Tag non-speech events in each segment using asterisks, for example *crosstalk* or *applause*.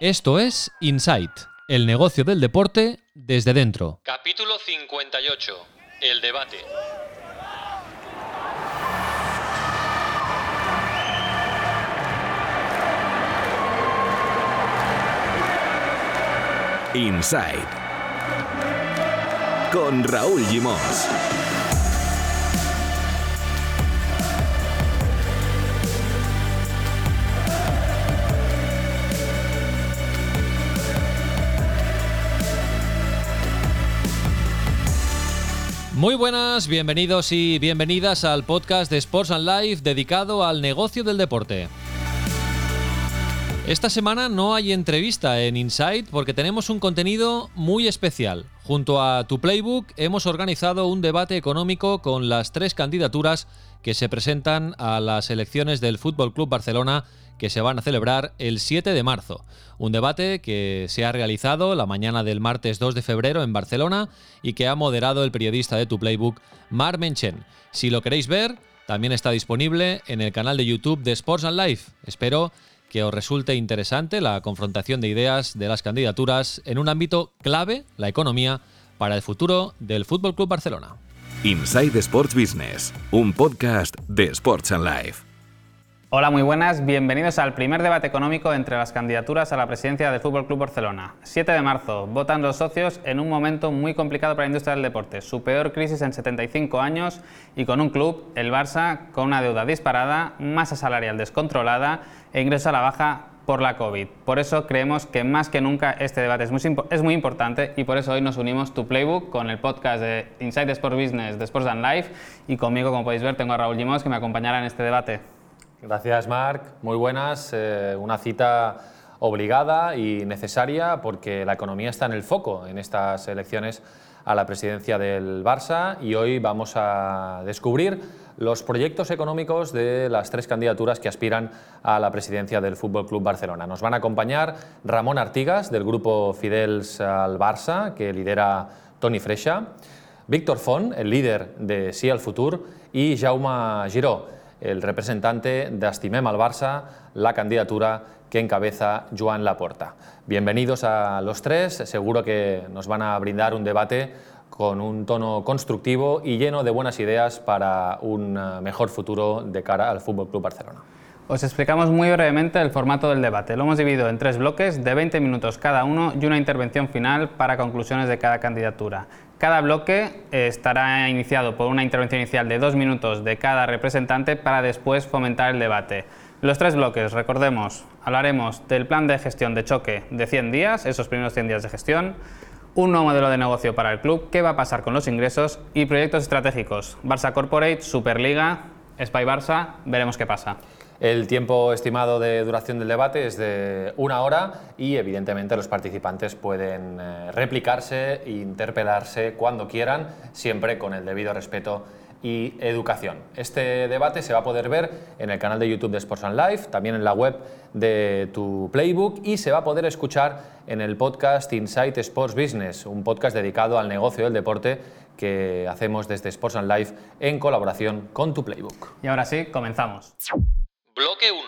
Esto es Insight, el negocio del deporte desde dentro. Capítulo 58. El debate. Inside con Raúl Gimos. Muy buenas, bienvenidos y bienvenidas al podcast de Sports and Life dedicado al negocio del deporte. Esta semana no hay entrevista en Insight porque tenemos un contenido muy especial. Junto a Tu Playbook hemos organizado un debate económico con las tres candidaturas que se presentan a las elecciones del Fútbol Club Barcelona que se van a celebrar el 7 de marzo. Un debate que se ha realizado la mañana del martes 2 de febrero en Barcelona y que ha moderado el periodista de Tu Playbook, Mar Menchen. Si lo queréis ver, también está disponible en el canal de YouTube de Sports and Life. Espero que os resulte interesante la confrontación de ideas de las candidaturas en un ámbito clave, la economía, para el futuro del Fútbol Club Barcelona. Inside Sports Business, un podcast de Sports and Life. Hola, muy buenas. Bienvenidos al primer debate económico entre las candidaturas a la presidencia del Fútbol Club Barcelona. 7 de marzo. Votan los socios en un momento muy complicado para la industria del deporte. Su peor crisis en 75 años y con un club, el Barça, con una deuda disparada, masa salarial descontrolada e ingresos a la baja por la COVID. Por eso creemos que más que nunca este debate es muy, es muy importante y por eso hoy nos unimos tu Playbook con el podcast de Inside Sport Business de Sports and Life y conmigo, como podéis ver, tengo a Raúl Limos que me acompañará en este debate. Gracias, Marc. Muy buenas. Eh, una cita obligada y necesaria porque la economía está en el foco en estas elecciones a la presidencia del Barça y hoy vamos a descubrir los proyectos económicos de las tres candidaturas que aspiran a la presidencia del Fútbol Club Barcelona. Nos van a acompañar Ramón Artigas del grupo Fidels al Barça que lidera Toni Freixa, Víctor Font, el líder de Sí al Futur y Jaume Giró el representante de Estimem al Barça, la candidatura que encabeza Joan Laporta. Bienvenidos a los tres, seguro que nos van a brindar un debate con un tono constructivo y lleno de buenas ideas para un eh, mejor futuro de cara al Fútbol Club Barcelona. Os explicamos muy brevemente el formato del debate. Lo hemos dividido en tres bloques de 20 minutos cada uno y una intervención final para conclusiones de cada candidatura. Cada bloque eh, estará iniciado por una intervención inicial de dos minutos de cada representante para después fomentar el debate. Los tres bloques, recordemos, hablaremos del plan de gestión de choque de 100 días, esos primeros 100 días de gestión, un nuevo modelo de negocio para el club, qué va a pasar con los ingresos y proyectos estratégicos. Barça Corporate, Superliga, Spy Barça, veremos qué pasa. El tiempo estimado de duración del debate es de una hora y evidentemente los participantes pueden eh, replicarse e interpelarse cuando quieran, siempre con el debido respeto y educación. Este debate se va a poder ver en el canal de YouTube de Sports and Life, también en la web de tu Playbook y se va a poder escuchar en el podcast Insight Sports Business, un podcast dedicado al negocio del deporte que hacemos desde Sports and Life en colaboración con tu Playbook. Y ahora sí, comenzamos. Bloque 1.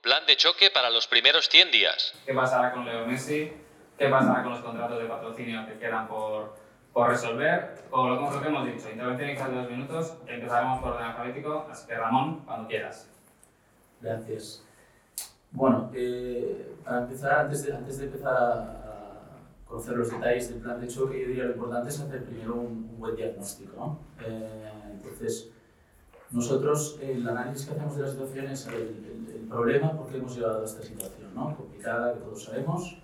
Plan de choque para los primeros 100 días. ¿Qué pasará con Leo Messi? ¿Qué pasará con los contratos de patrocinio que quedan por, por resolver? O lo, que hemos dicho, intervención inicial de dos minutos. Empezaremos por orden alfabético, así que Ramón, cuando quieras. Gracias. Bueno, eh, para empezar, antes de, antes de empezar a, conocer los detalles del plan de choque, yo diría lo importante es hacer primero un, buen diagnóstico. ¿no? Eh, entonces, nosotros, el análisis que hacemos de la situación es el, el, problema por qué hemos llegado a esta situación, ¿no? complicada, que todos sabemos,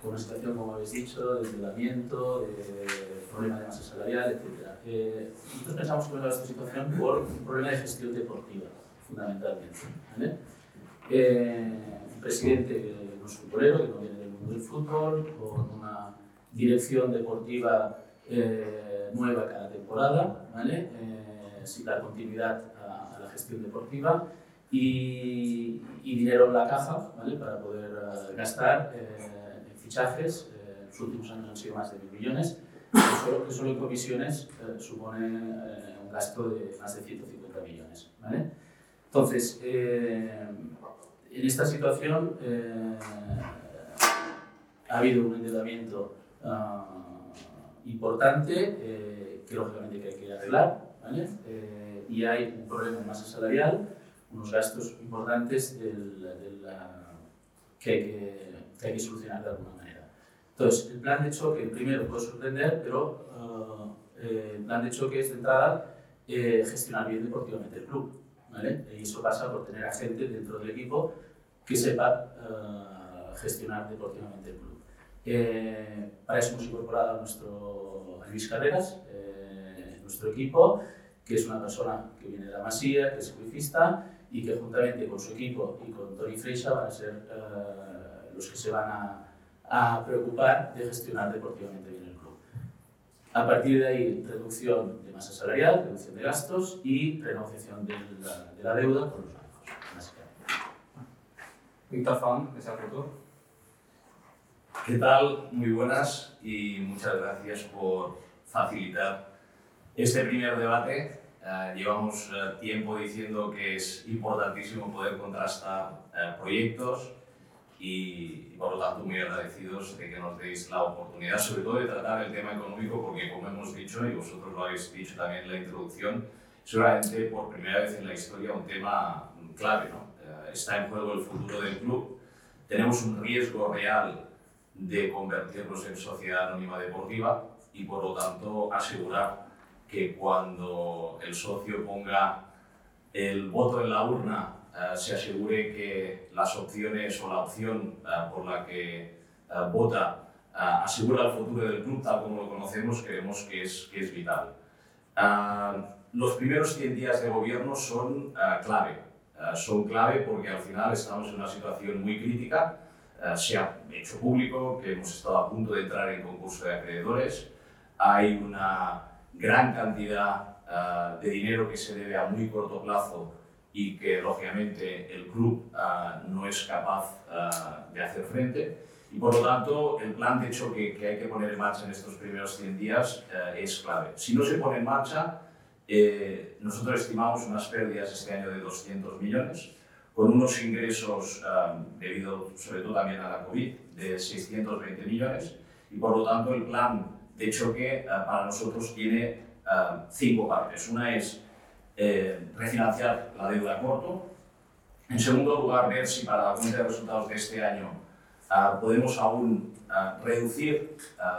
con una situación, como habéis dicho, de endeudamiento, de, problema de masa salarial, etc. Eh, nosotros pensamos que hemos llegado a esta situación por un problema de gestión deportiva, fundamentalmente. ¿vale? Eh, un presidente que no es futbolero, que no viene del mundo del fútbol, con una dirección deportiva eh, nueva cada temporada, ¿vale? Sin dar continuidad a, la gestión deportiva y, dinero en la caja ¿vale? para poder eh, gastar eh, en fichajes. Eh, los últimos años han sido más de mil millones, solo, solo en comisiones supone un gasto de más de 150 millones. ¿vale? Entonces, en esta situación, ha habido un endeudamiento ah, importante eh, que lógicamente que hay que arreglar, ¿vale? Eh, y hay un problema en masa salarial, unos gastos importantes del, del, que, hay que, que, hay que, solucionar de alguna manera. Entonces, el plan de choque, primero puede sorprender, pero uh, el plan de choque es de entrada eh, gestionar bien deportivamente el club. ¿vale? Y eso pasa por tener a gente dentro del equipo que sepa uh, gestionar deportivamente el club. Eh, para eso hemos incorporado a nuestro a Luis Carreras, eh, nuestro equipo, que es una persona que viene de la Masía, que es crucifista y que juntamente con su equipo y con Tony Freixa van a ser uh, los que se van a, a preocupar de gestionar deportivamente bien el club. A partir de ahí, reducción de masa salarial, reducción de gastos y renegociación de la, de la deuda con los bancos, básicamente. Víctor Font, de Futuro. ¿Qué tal? Muy buenas y muchas gracias por facilitar este primer debate. Uh, llevamos uh, tiempo diciendo que es importantísimo poder contrastar uh, proyectos y, y, por lo tanto muy agradecidos de que nos deis la oportunidad, sobre todo de tratar el tema económico, porque como hemos dicho y vosotros lo habéis dicho también en la introducción, seguramente por primera vez en la historia un tema clave. ¿no? está en juego el futuro del club. Tenemos un riesgo real de convertirnos en sociedad anónima deportiva y por lo tanto asegurar que cuando el socio ponga el voto en la urna uh, se asegure que las opciones o la opción uh, por la que uh, vota asegura el futuro del club tal como lo conocemos, creemos que es, que es vital. los primeros 100 días de gobierno son clave. son clave porque al final estamos en una situación muy crítica se ha hecho público que hemos estado a punto de entrar en concurso de acreedores. Hay una gran cantidad uh, de dinero que se debe a muy corto plazo y que lógicamente el club uh, no es capaz de hacer frente. Y por lo tanto, el plan de choque que hay que poner en marcha en estos primeros 100 días es clave. Si no se pone en marcha, eh, nosotros estimamos unas pérdidas este año de 200 millones con unos ingresos debido sobre todo también a la COVID de 620 millones y por lo tanto el plan de choque uh, para nosotros tiene uh, cinco partes. Una es eh, refinanciar la deuda a corto. En segundo lugar, ver si para la cuenta de resultados de este año podemos aún reducir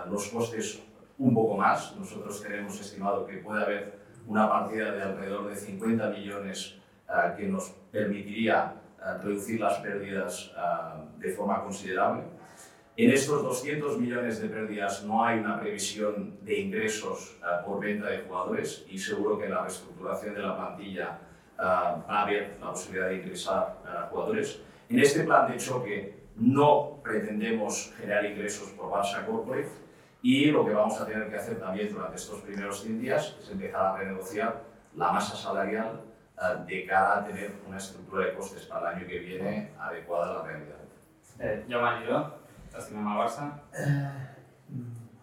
los costes un poco más. Nosotros tenemos estimado que puede haber una partida de alrededor de 50 millones que nos permitiría reducir las pérdidas de forma considerable. En estos 200 millones de pérdidas no hay una previsión de ingresos por venta de jugadores y seguro que la reestructuración de la plantilla va a haber la posibilidad de ingresar jugadores. En este plan de choque no pretendemos generar ingresos por Barça Corporate y lo que vamos a tener que hacer también durante estos primeros 100 días es empezar a renegociar la masa salarial uh, de cara a tener una estructura de costes para el año que viene adecuada a la realidad. Eh, Giovanni, ¿estás Barça? Uh,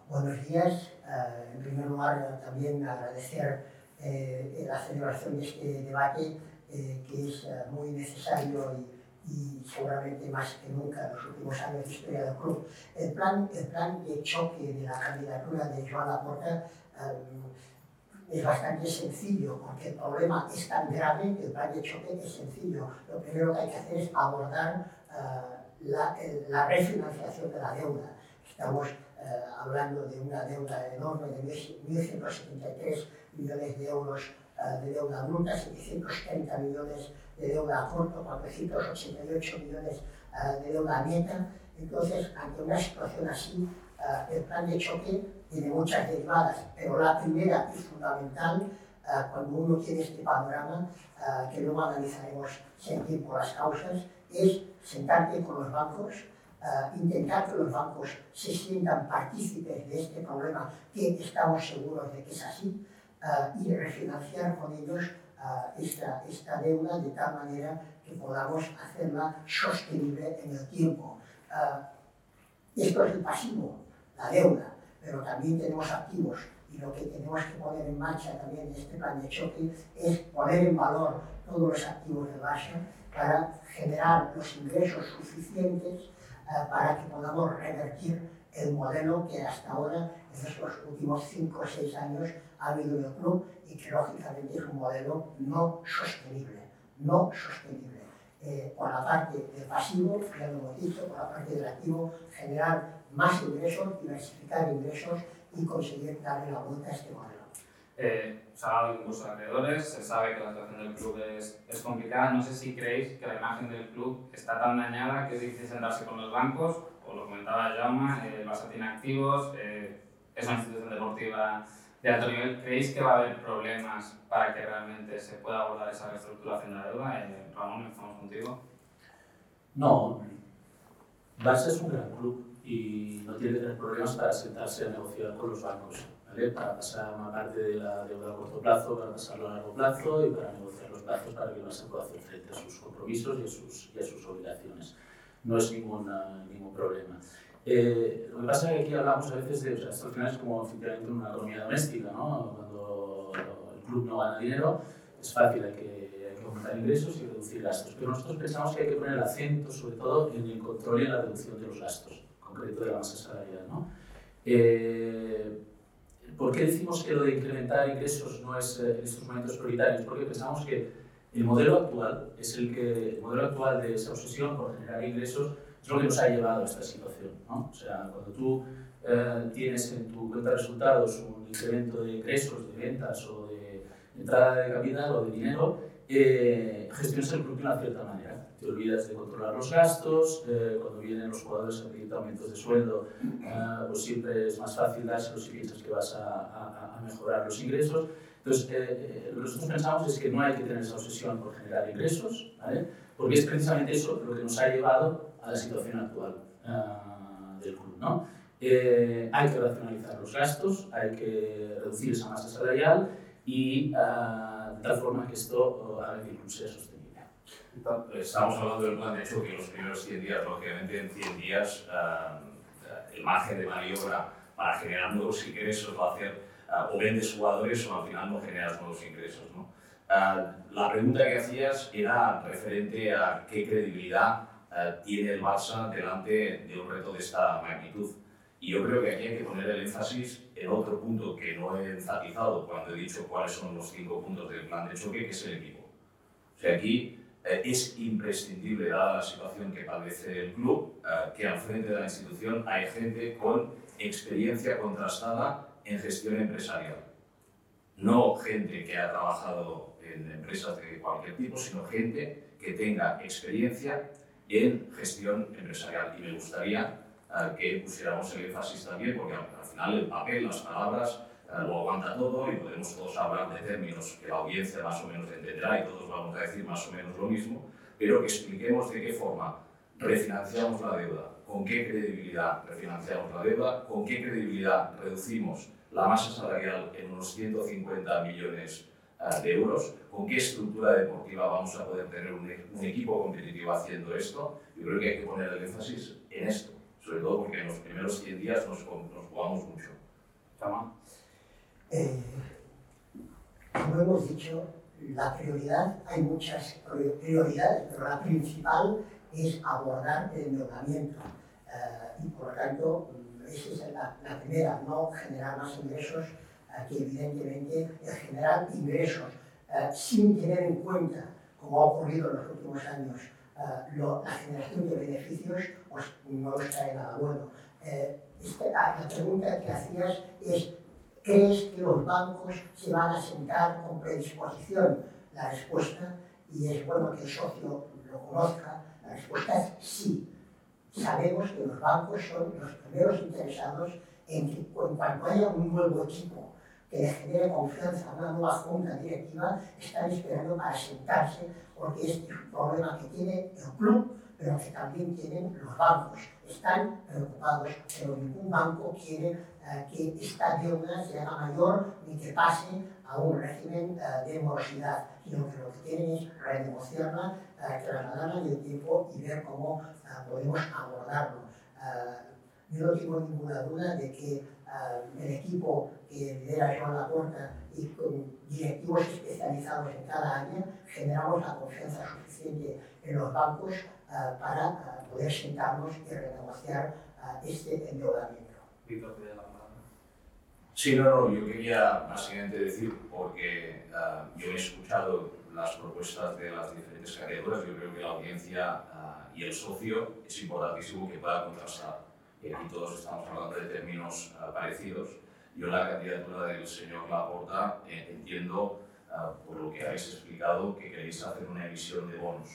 buenos días. Uh, en primer lugar, también agradecer eh, la celebración de este debate, eh, que es muy necesario y, y, seguramente más que nunca en los últimos años de historia del club. El plan, el plan de choque de la candidatura de Joan Laporta es bastante sencillo, porque el problema es tan grave que el plan de choque es sencillo. Lo primero que hay que hacer es abordar la, la, refinanciación de la deuda. Estamos uh, hablando de una deuda enorme de 1.173 millones de euros uh, de deuda bruta, 730 millones de deuda a corto, 488 millones de deuda neta. Entonces, ante una situación así, el plan de choque tiene muchas derivadas, pero la primera y fundamental, uh, cuando uno tiene este panorama, uh, que luego analizaremos sin tiempo las causas, es sentarte con los bancos, uh, intentar que los bancos se sientan partícipes de este problema, que estamos seguros de que es así, y refinanciar con ellos esta, esta deuda de tal manera que podamos hacerla sostenible en el tiempo. esto es el pasivo, la deuda pero también tenemos activos y lo que tenemos que poner en marcha también en este plan de choque es poner en valor todos los activos de Barça para generar los ingresos suficientes para que podamos revertir el modelo que hasta ahora, en estos últimos 5 o 6 años, ha habido en el club y que lógicamente es un modelo no sostenible, no sostenible. Eh, por la parte del pasivo, ya lo hemos dicho, por la parte del activo, generar más ingresos, diversificar ingresos y conseguir darle la vuelta a este modelo. Eh, hablado de alrededores, se sabe que la situación del club es, es, complicada. No sé si creéis que la imagen del club está tan dañada que es difícil sentarse con los bancos, o lo comentaba Jaume, eh, el Barça tiene activos, eh, es una institución deportiva de alto nivel. ¿Creéis que va a haber problemas para que realmente se pueda abordar esa reestructuración de la deuda? Eh, Ramón, estamos contigo. No, Barça es un gran club y no tiene que tener problemas para sentarse a negociar con los bancos, ¿vale? para pasar una parte de la deuda a corto plazo, para pasarlo a largo plazo y para negociar los plazos para que Barça pueda hacer frente a sus compromisos y a sus, y a sus obligaciones. No es ningún, ningún problema. Eh, lo que pasa es que aquí hablamos a veces de, o sea, esto al final es como efectivamente una economía doméstica, ¿no? Cuando el club no gana dinero, es fácil, hay que, hay que aumentar ingresos y reducir gastos. Pero nosotros pensamos que hay que poner el acento sobre todo en el control y en la reducción de los gastos, concreto de la masa salarial, ¿no? Eh, ¿Por qué decimos que lo de incrementar ingresos no es eh, en estos momentos prioritario? Porque pensamos que el modelo actual es el que, el modelo actual de esa obsesión por generar ingresos es lo que nos ha llevado a esta situación. ¿no? O sea, cuando tú eh, tienes en tu cuenta de resultados un incremento de ingresos, de ventas o de entrada de capital o de dinero, eh, gestionas el club de una cierta manera. Te olvidas de controlar los gastos, eh, cuando vienen los jugadores a pedir aumentos de sueldo, eh, pues siempre es más fácil dárselos si piensas que vas a, a, a mejorar los ingresos. Entonces, eh, lo que nosotros pensamos es que no hay que tener esa obsesión por generar ingresos, ¿vale? porque es precisamente eso lo que nos ha llevado a la situación actual uh, del club. ¿no? Eh, hay que racionalizar los gastos, hay que reducir esa masa salarial y uh, de tal forma que esto uh, haga que el club sea sostenible. Estamos hablando del plan de choque los primeros 100 días, lógicamente en 100 días el margen de maniobra para generar nuevos ingresos va a hacer o vendes jugadores o al final no generas nuevos ingresos. ¿no? la pregunta que hacías era referente a qué credibilidad eh, tiene el Barça delante de un reto de esta magnitud. Y yo creo que aquí hay que poner el énfasis en otro punto que no he enfatizado cuando he dicho cuáles son los cinco puntos del plan de choque, que es el equipo. O sea, aquí eh, es imprescindible, dada la situación que padece el club, eh, que al frente de la institución hay gente con experiencia contrastada en gestión empresarial. No gente que ha trabajado en empresas de cualquier tipo, sino gente que tenga experiencia en gestión empresarial. Y me gustaría uh, que pusiéramos el énfasis también, porque al, al final el papel, las palabras, lo aguanta todo y podemos todos hablar de términos que la audiencia más o menos entenderá y todos vamos a decir más o menos lo mismo, pero que expliquemos de qué forma refinanciamos la deuda, con qué credibilidad refinanciamos la deuda, con qué credibilidad reducimos la masa salarial en unos 150 millones de euros, con qué estructura deportiva vamos a poder tener un, un, equipo competitivo haciendo esto. Yo creo que hay que poner el énfasis en esto, sobre todo porque en los primeros 100 días nos, nos jugamos mucho. Tama. Eh, como hemos dicho, la prioridad, hay muchas prioridades, pero la principal es abordar el endeudamiento. Eh, y por lo tanto, esa es la, primera, no generar más ingresos que evidentemente el generar ingresos eh, sin tener en cuenta, como ha ocurrido en los últimos años, la generación de beneficios, pues no nos trae nada bueno. Esta, la pregunta que hacías es, ¿crees que los bancos se van a sentar con predisposición? La respuesta, y es bueno que el socio lo conozca, la respuesta es sí. Sabemos que los bancos son los primeros interesados en que en cuanto haya un nuevo equipo que les genere confianza una nueva junta directiva, están esperando para sentarse, porque este es un problema que tiene el club, pero que también tienen los bancos. Están preocupados, pero ningún banco quiere uh, que esta deuda se haga mayor ni que pase a un régimen uh, de morosidad, sino que lo que quieren es renegociarla, uh, trasladarla en el tiempo y ver cómo podemos abordarlo. yo no tengo ninguna duda de que el equipo que lidera Joan Laporta y con directivos especializados en cada área generamos la confianza suficiente en los bancos para poder sentarnos y renegociar este endeudamiento. Sí, no, no, yo quería básicamente decir, porque yo he escuchado las propuestas de las diferentes candidaturas, yo creo que la audiencia y el socio es importantísimo que pueda contrastar. Y aquí todos estamos hablando de términos parecidos. Yo la candidatura del señor Laporta eh, entiendo, por lo que habéis explicado, que queréis hacer una emisión de bonos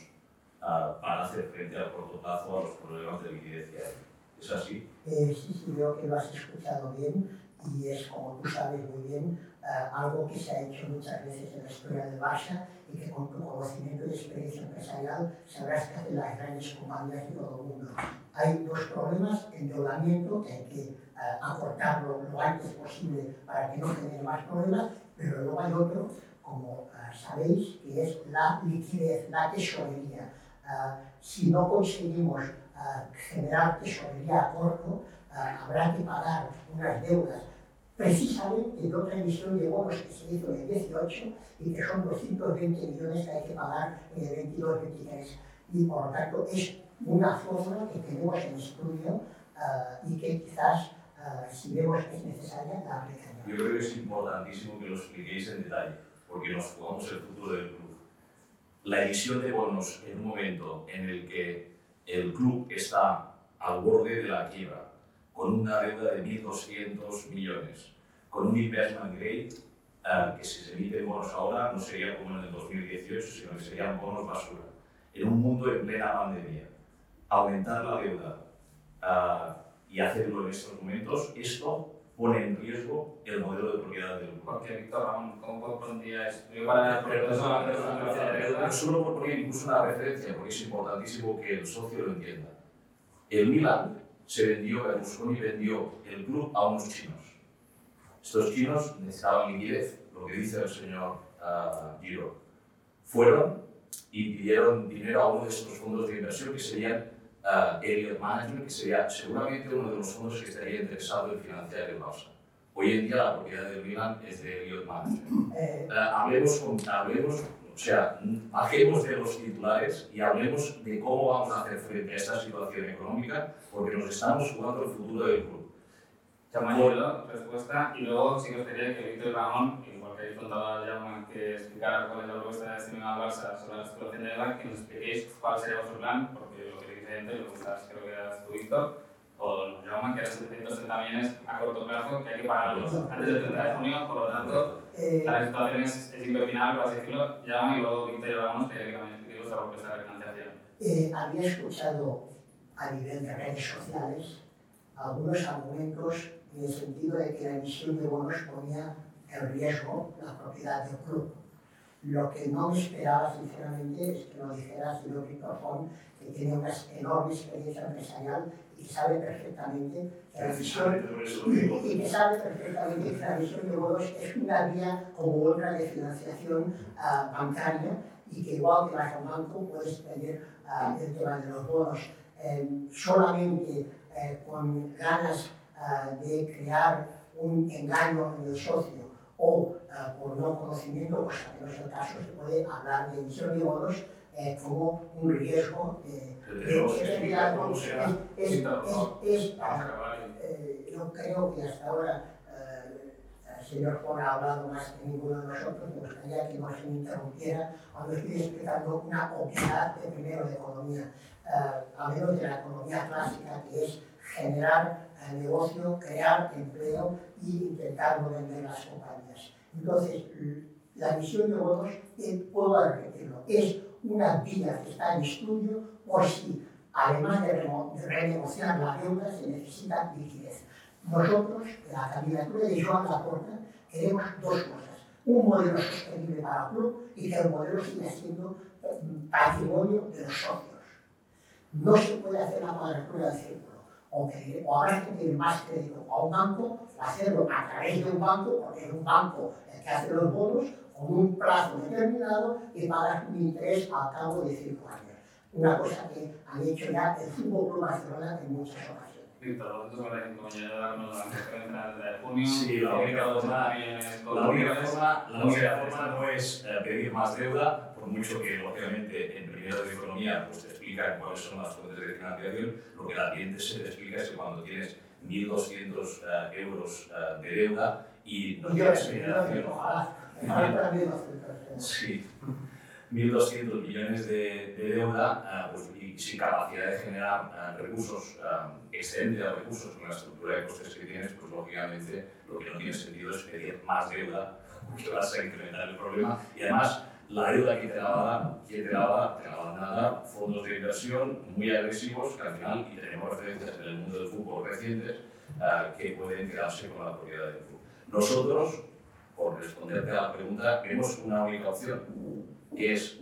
para hacer frente al corto plazo a los problemas de liquidez que hay. ¿Es así? Eh, sí, sí, creo que lo has escuchado bien y es, como tú sabes muy bien, eh, algo que se ha hecho muchas veces en la historia de Barça y que con tu conocimiento y experiencia empresarial sabrás que hacen las grandes compañías de todo el mundo. Hay dos problemas, endeudamiento, que hay que eh, acortarlo lo antes posible para que no genere más problemas, pero luego hay otro, como sabéis, que es la liquidez, la tesorería. Si no conseguimos generar tesorería a corto, habrá que pagar unas deudas precisamente de otra emisión de bonos que se hizo en el 18 y que son 220 millones que hay que pagar en el 22-23. Y por lo tanto es una fórmula que tenemos en estudio y que quizás si vemos que es necesaria la aplicaremos. Yo creo que es importantísimo que lo expliquéis en detalle, porque nos jugamos el futuro del club. La emisión de bonos en un momento en el que el club está al borde de la quiebra, con una deuda de 1.200 millones, con un investment grade uh, que si se emiten bonos ahora no sería como en el 2018, sino que serían bonos basura. En un mundo en plena pandemia, aumentar la deuda uh, y hacerlo en estos momentos, esto pone en riesgo el modelo de propiedad del club. Porque, Víctor ¿cómo pondrías? Para, solo por poner incluso una referencia, porque es importantísimo que el socio lo entienda. El Milan se vendió, Berlusconi vendió el club a unos chinos. Estos chinos necesitaban liquidez, lo que dice el señor uh, Giro. Fueron y pidieron dinero a uno de estos fondos de inversión que serían uh, Elliott Management, que sería seguramente uno de los fondos que estaría interesado en financiar el Barça. Hoy en día la propiedad del Milan es de Elliott Management. Uh, hablemos, con, hablemos o sea, bajemos de los titulares y hablemos de cómo vamos a hacer frente a esta situación económica, porque nos estamos jugando el futuro del club. Chamañuelo, respuesta, y luego sí que os diría que Víctor Ramón, igual que habéis contado a Jaume, que explicara cuál es la propuesta de Steven al Barça sobre la situación de la que nos expliquéis cuál sería vuestro plan, porque lo que dice gente, lo que creo que eras tú, Víctor, o llaman que eran 730 millones a corto plazo que hay que pagarlos antes del 30 de junio, por lo tanto, eh, la situación es, es invertinable, por así decirlo. Llaman y luego Víctor y Ramos que también explique vuestra propuesta de refinanciación. Eh, había escuchado a nivel de redes sociales algunos argumentos en el sentido de que la emisión de bonos ponía en riesgo la propiedad del club. Lo que no me esperaba, sinceramente, es que lo dijera Víctor Font, que tiene una enorme experiencia empresarial y sabe perfectamente que la emisión, *laughs* y, que sabe perfectamente que la emisión de bonos es una vía como otra de financiación uh, bancaria y que igual que vas a un banco puedes tener uh, el tema de los bonos eh, solamente eh, con ganas uh, de crear un engaño en el socio o por no conocimiento, pues no es el caso, se puede hablar de emisión de bonos eh, como un riesgo eh, es, yo creo que hasta ahora eh, el señor Juan ha hablado más que ninguno de nosotros, me gustaría que no se me interrumpiera cuando estoy explicando una obviedad de primero de economía, uh, menos de la economía clásica, que es generar negocio, crear empleo y intentar no vender las compañías. Entonces, la emisión de bonos, puedo repetirlo, es una vía que está en estudio por si, además de, renegociar la deuda, se necesita liquidez. Nosotros, la candidatura de Joan Laporta, queremos dos cosas. Un modelo sostenible para club y que el modelo siga siendo mm, patrimonio de los socios. No se puede hacer la cuadratura del círculo. O, que, o habrá que pedir más crédito a un banco, hacerlo a través de un banco, porque es un banco el que hace los bonos, con un plazo determinado y pagar un interés al cabo de cinco años. Una cosa que han hecho ya el Fútbol Club Barcelona en muchas ocasiones. Víctor, los 245 millones de euros con los de junio. Sí, la única forma, la única forma, la única forma no es eh, pedir más deuda, por mucho que, lógicamente, en primero de economía pues, te explica cuáles son las fuentes de financiación, lo que la cliente se te explica es que cuando tienes 1.200 uh, euros uh, de deuda y no tienes generación. *laughs* Sí. 1.200 millones de, de deuda uh, pues, y sin capacidad de generar recursos, excedente de recursos con la estructura de costes que tienes, pues lógicamente lo que no tiene sentido es pedir más deuda, *laughs* porque vas a incrementar el problema y además la deuda que te la va a dar, que te la va, te la van a dar fondos de inversión muy agresivos que al final, y tenemos referencias en el mundo del fútbol recientes, uh, que pueden quedarse con la propiedad del club. Nosotros, por responderte a la pregunta, vemos una única opción, que es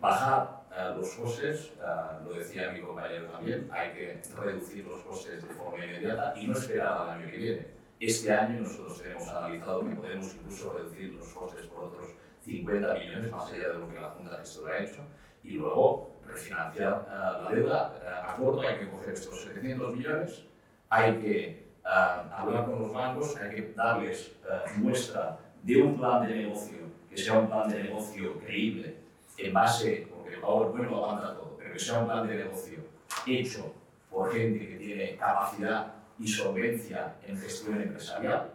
bajar uh, los costes, uh, lo decía mi compañero también, hay que reducir los costes de forma inmediata y no esperar al año que viene. Este año nosotros hemos analizado que podemos incluso reducir los costes por otros 50 millones más allá de lo que la Junta Gestora ha hecho y luego refinanciar uh, la deuda. Uh, a corto hay que coger estos 700 millones, hay que uh, hablar con los bancos, hay que darles muestra de un plan de negocio que sea un plan de negocio creíble en base, porque el PowerPoint lo aguanta todo, pero que sea un plan de negocio hecho por gente que tiene capacidad y solvencia en gestión empresarial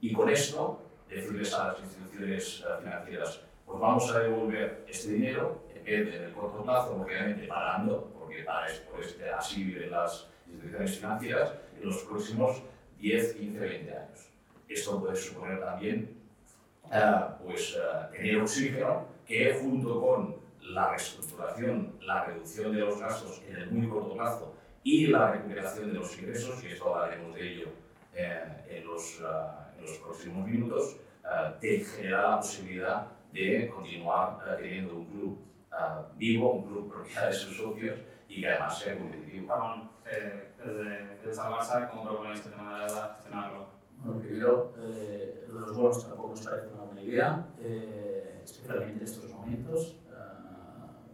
y con esto decirles a las instituciones eh, financieras, pues vamos a devolver este dinero en el corto plazo, obviamente pagando, porque para esto, este, así viven las instituciones financieras, en los próximos 10, 15, 20 años. Esto puede suponer también uh, pues, uh, tener oxígeno que junto con la reestructuración, la reducción de los gastos en el muy corto plazo y la recuperación de los ingresos, y esto hablaremos de ello eh, en, los, uh, en los próximos minutos, uh, te genera la posibilidad de continuar uh, teniendo un club vivo, un club propiedad de sus socios y que además sea competitivo. Ramón, eh, desde, desde Barça, ¿cómo proponéis este tema de la deuda gestionarlo? Bueno, primero, eh, los bonos tampoco nos parece una buena idea, eh, especialmente en estos momentos,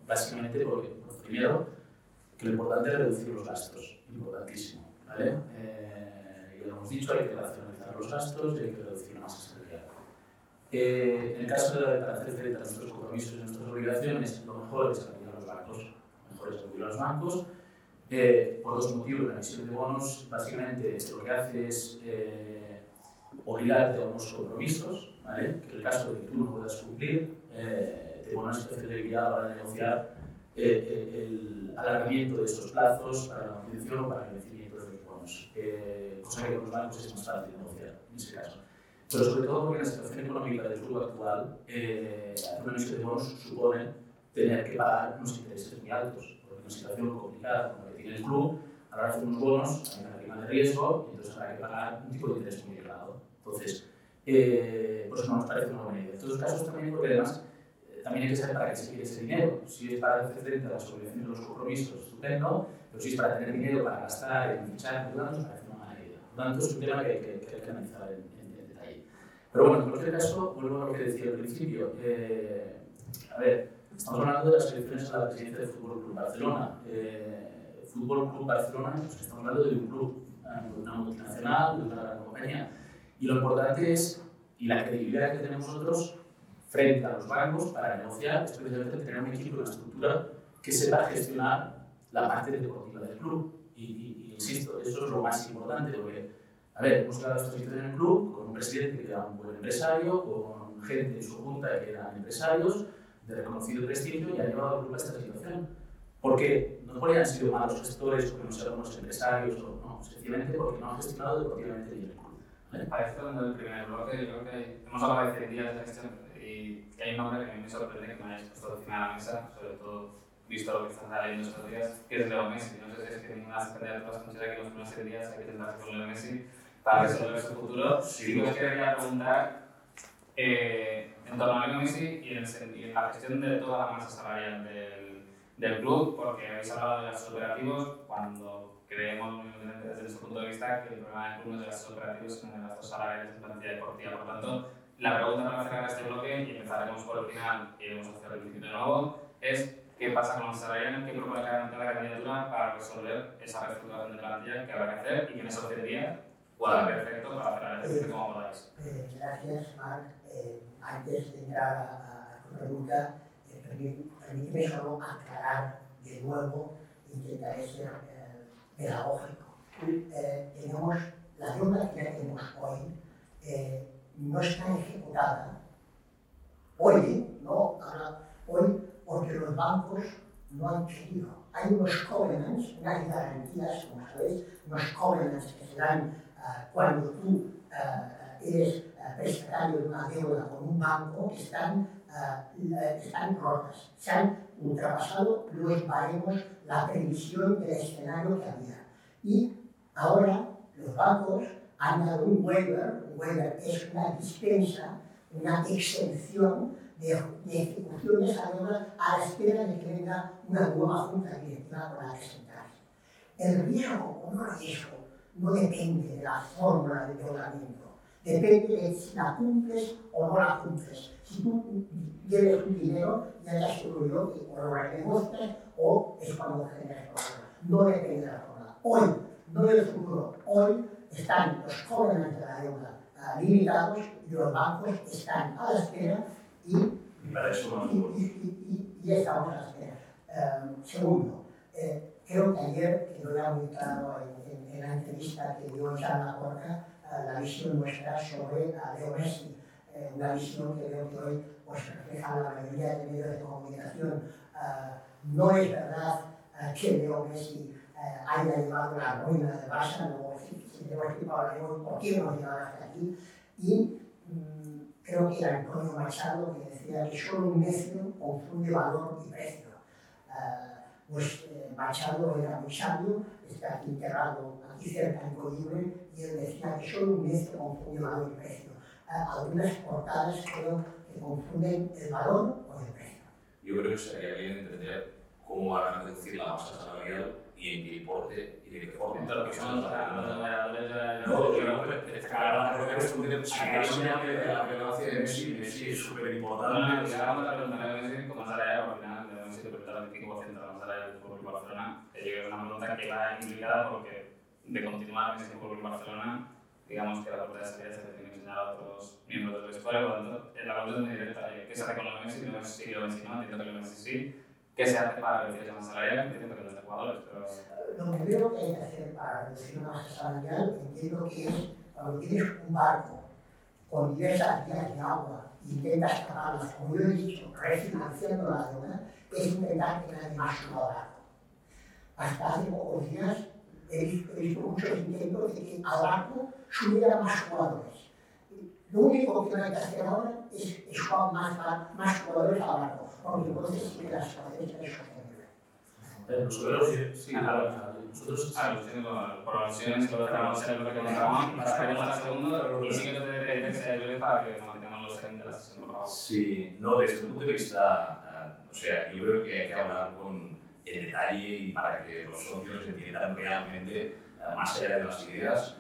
básicamente porque, porque, primero, que lo importante es reducir los gastos, importantísimo, ¿vale? ya lo hemos dicho, hay que racionalizar los gastos y hay que reducir la masa salarial. Eh, en el caso de hacer frente a nuestros compromisos y nuestras obligaciones, lo mejor es acudir a los bancos. Lo mejor es los bancos. Eh, por dos motivos, la emisión de bonos básicamente lo que hace es eh, obligarte a unos compromisos, ¿vale? que en el caso de que tú no puedas cumplir, eh, te pone una situación delicada para negociar eh, el alargamiento de esos plazos para la manutención o para el vencimiento de los bonos, eh, cosa que con los bancos es más fácil negociar ese caso. Pero sobre todo porque en la situación económica del club actual, eh, emisión de bonos supone tener que pagar unos intereses muy altos, porque en una situación complicada como la que tiene el club, a la hora de hacer unos bonos hay una prima de riesgo y entonces habrá que pagar un tipo de interés muy elevado. Entonces, eh, por eso no nos parece una buena idea. En todos casos también porque además también hay que saber para qué se quiere ese dinero. Si es para hacer frente a las obligaciones de los compromisos, estupendo, pero si es para tener dinero para gastar en fichar, por nos tanto, es un tema que, que, que hay que analizar en, en, en, detalle. Pero bueno, en cualquier caso, vuelvo a lo que decía al principio. Eh, a ver, estamos hablando de las elecciones a la presidencia del Fútbol Club Barcelona. Eh, Fútbol Club Barcelona, pues estamos hablando de un club, una multinacional, de una gran compañía. Y lo importante es, y la credibilidad que tenemos nosotros, frente a los bancos para negociar es precisamente tener un equipo, una estructura que sepa gestionar la parte deportiva del club. Y, insisto, eso es lo más importante porque, a ver, hemos creado esta situación en el club con un presidente que era un buen empresario, con gente en su junta que eran empresarios de reconocido prestigio y ha llevado al club a esta situación. Porque no porque hayan sido malos gestores o que no sean buenos empresarios, o no, sencillamente porque no han gestionado deportivamente bien el club. ¿vale? Para esto, en el primer bloque, yo creo que hemos hablado de días de gestión y hay un nombre que a mí me sorprende que me hayas puesto encima de la mesa, sobre todo visto lo que estás leyendo estos días, que es Leo Messi. No sé si es que ninguna de las candidatas considera que los primeros días hay que intentar con Leo Messi para resolver su futuro. Sí, yo os quería preguntar eh, en torno a Leo Messi y en, y en, la gestión de toda la masa salarial del, del club, porque habéis hablado de gastos operativos cuando creemos desde ese punto de vista que el problema del club no es de gastos operativos, sino de gastos salariales de plantilla deportiva. Por tanto, la pregunta para cerrar este bloque, y empezaremos por el final y iremos hacia el principio de nuevo, es ¿Qué pasa con los salariales? ¿Qué propone la candidatura para resolver esa reestructuración de plantilla que habrá que hacer y que en esos 10 días haber perfecto para hacer el ejercicio como podáis? Eh, gracias, Marc. Eh, antes de entrar a, a tu pregunta, eh, permíteme solo aclarar de nuevo, intentaré ser eh, pedagógico. Eh, tenemos la deuda que tenemos hoy, eh, no está ejecutada hoy, ¿no? Ahora, hoy porque los bancos no han querido. Hay unos covenants, unas garantías, como sabéis, unos covenants que se dan uh, cuando tú uh, eres uh, prestatario de una deuda con un banco que están, están rotas. Se han ultrapasado los baremos, la previsión del escenario que había. Y ahora los bancos han dado un waiver, un waiver es una dispensa, una exención de, de esa deuda a la espera de que venga una nueva junta directiva para presentarse. El riesgo o no riesgo no depende de la fórmula de endeudamiento, depende de si la cumples o no la cumples. Si tú debes un dinero, ya te aseguro que o lo renegocias o es cuando generas problema. No depende de la fórmula. Hoy, no del futuro, hoy están los jóvenes de la deuda limitados y los bancos están a la espera y, y, y, y estamos a la espera. Um, segundo, eh, creo que ayer quedó ya muy claro en, en, en la entrevista que dio Jean Laporta uh, la visión nuestra sobre a Leo Messi, eh, una visión que veo que hoy pues, refleja la mayoría de medios de comunicación. Uh, no es verdad que Leo Messi haya llevado la ruina de Barça, no, si, si hemos explicado por qué hemos llegado hasta aquí. Y creo que era Antonio Machado que decía que solo un necio confunde valor y precio. Uh, pues eh, Machado era muy sabio, está aquí enterrado aquí cerca en Colibre, y él decía que solo un necio confunde valor y precio. Uh, algunas portadas creo que confunden el valor con el precio. Yo creo que sería bien entender cómo van a reducir la masa salarial y en qué importe y de qué forma. Los de No, yo creo creo si la relevancia de Messi, Messi es súper importante. Como salarial, al final de Messi representa el 25% de la salarial del Fútbol Barcelona, que llega una pregunta que va implicada porque de continuar en el Fútbol Barcelona, digamos que la puerta de salida se tiene que enseñar a otros miembros del vestuario, por lo tanto, en la pregunta es muy directa, ¿qué se hace con lo de Messi? No Messi sí, lo Messi no, entiendo que lo Messi sí, ¿qué se hace para reducir esa salarial? Entiendo que los de jugadores, pero... Lo primero que hay que hacer para reducir una masa salarial, entiendo que es cuando tienes un barco con diversas vías de agua intentas taparlas, como yo he dicho, refinanciando la deuda, es intentar que nadie más suba barco. Hasta hace pocos días he visto, muchos intentos de que al barco subieran más jugadores. Lo único que no hay que hacer ahora es, es jugar más, más jugadores al barco, porque entonces sí que la es sostenible. Nosotros, claro, nosotros, claro, por alusiones, lo dejamos en lo que contábamos, pasaremos al segundo y sí que te debe que para que mantengamos los la favor. Sí, no, desde el punto de vista, uh, o sea, yo creo que hay que hablar con el detalle y para que los socios entiendan realmente, uh, más allá de las ideas,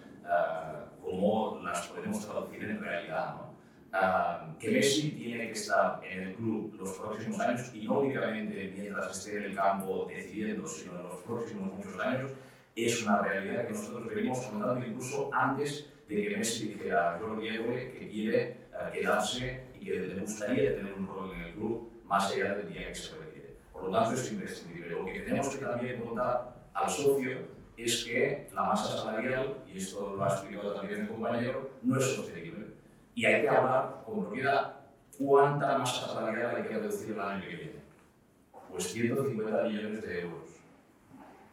cómo las podemos traducir en realidad, ¿no? Uh, que Messi tiene que estar en el club los próximos años y no únicamente mientras esté en el campo decidiendo, sino en los próximos muchos años, es una realidad que nosotros venimos contando incluso antes de que Messi dijera Jordi Évole que quiere uh, quedarse y que le gustaría tener un rol en el club más allá del día que se requiere. Por lo tanto, es imprescindible. Lo que tenemos que también contar al socio es que la masa salarial, y esto lo ha explicado también el compañero, no es sostenible y hay que hablar con propiedad cuánta masa salarial hay que reducir el año que viene. Pues 150 millones de euros.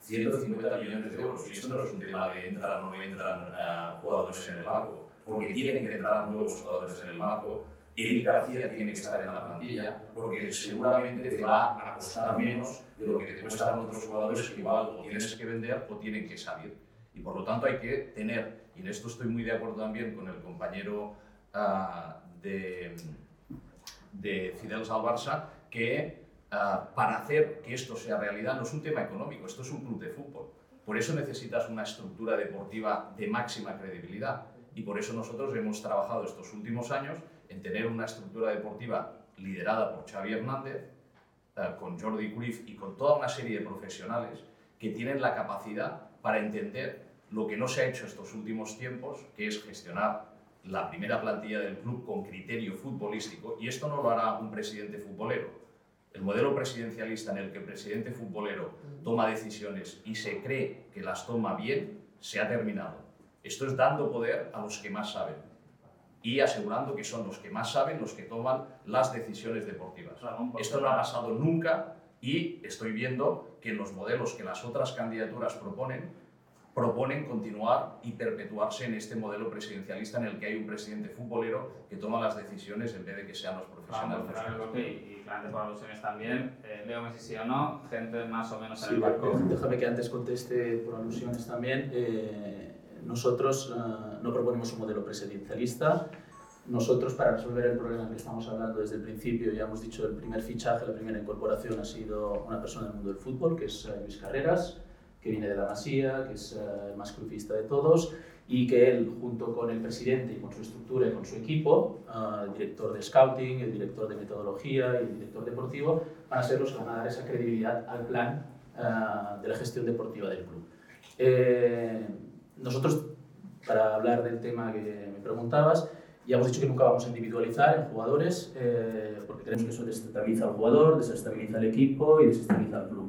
150 millones de euros. Y esto no es un tema de entrar o no entran uh, jugadores en el banco, porque tienen que entrar nuevos jugadores en el banco. Eric García tiene que estar en la plantilla, porque seguramente te va a costar menos de lo que te cuestan otros jugadores que igual o tienes que vender o tienen que salir. Y por lo tanto hay que tener, y en esto estoy muy de acuerdo también con el compañero uh, de, de Fidel Salvarsa que uh, para hacer que esto sea realidad no es un tema económico, esto es un club de fútbol. Por eso necesitas una estructura deportiva de máxima credibilidad y por eso nosotros hemos trabajado estos últimos años en tener una estructura deportiva liderada por Xavi Hernández eh, con Jordi Cruyff y con toda una serie de profesionales que tienen la capacidad para entender lo que no se ha hecho estos últimos tiempos, que es gestionar la primera plantilla del club con criterio futbolístico, y esto no lo hará un presidente futbolero. El modelo presidencialista en el que el presidente futbolero toma decisiones y se cree que las toma bien, se ha terminado. Esto es dando poder a los que más saben y asegurando que son los que más saben los que toman las decisiones deportivas. Esto no ha pasado nunca y estoy viendo que los modelos que las otras candidaturas proponen proponen continuar y perpetuarse en este modelo presidencialista en el que hay un presidente futbolero que toma las decisiones en vez de que sean los profesionales. y, y claramente por alusiones también, eh, Leo Messi sí o no, gente más o menos en el barco. Déjame que antes conteste por alusiones también. Eh, nosotros uh, no proponemos un modelo presidencialista. Nosotros, para resolver el problema que estamos hablando desde el principio, ya hemos dicho, el primer fichaje, la primera incorporación ha sido una persona del mundo del fútbol, que es uh, Luis Carreras que viene de la Masía, que es uh, el más crufista de todos, y que él, junto con el presidente y con su estructura y con su equipo, uh, el director de scouting, el director de metodología y el director deportivo, van a ser los que van a dar esa credibilidad al plan uh, de la gestión deportiva del club. Eh, nosotros, para hablar del tema que me preguntabas, ya hemos dicho que nunca vamos a individualizar en jugadores, eh, porque creemos que eso desestabiliza al jugador, desestabiliza al equipo y desestabiliza al club.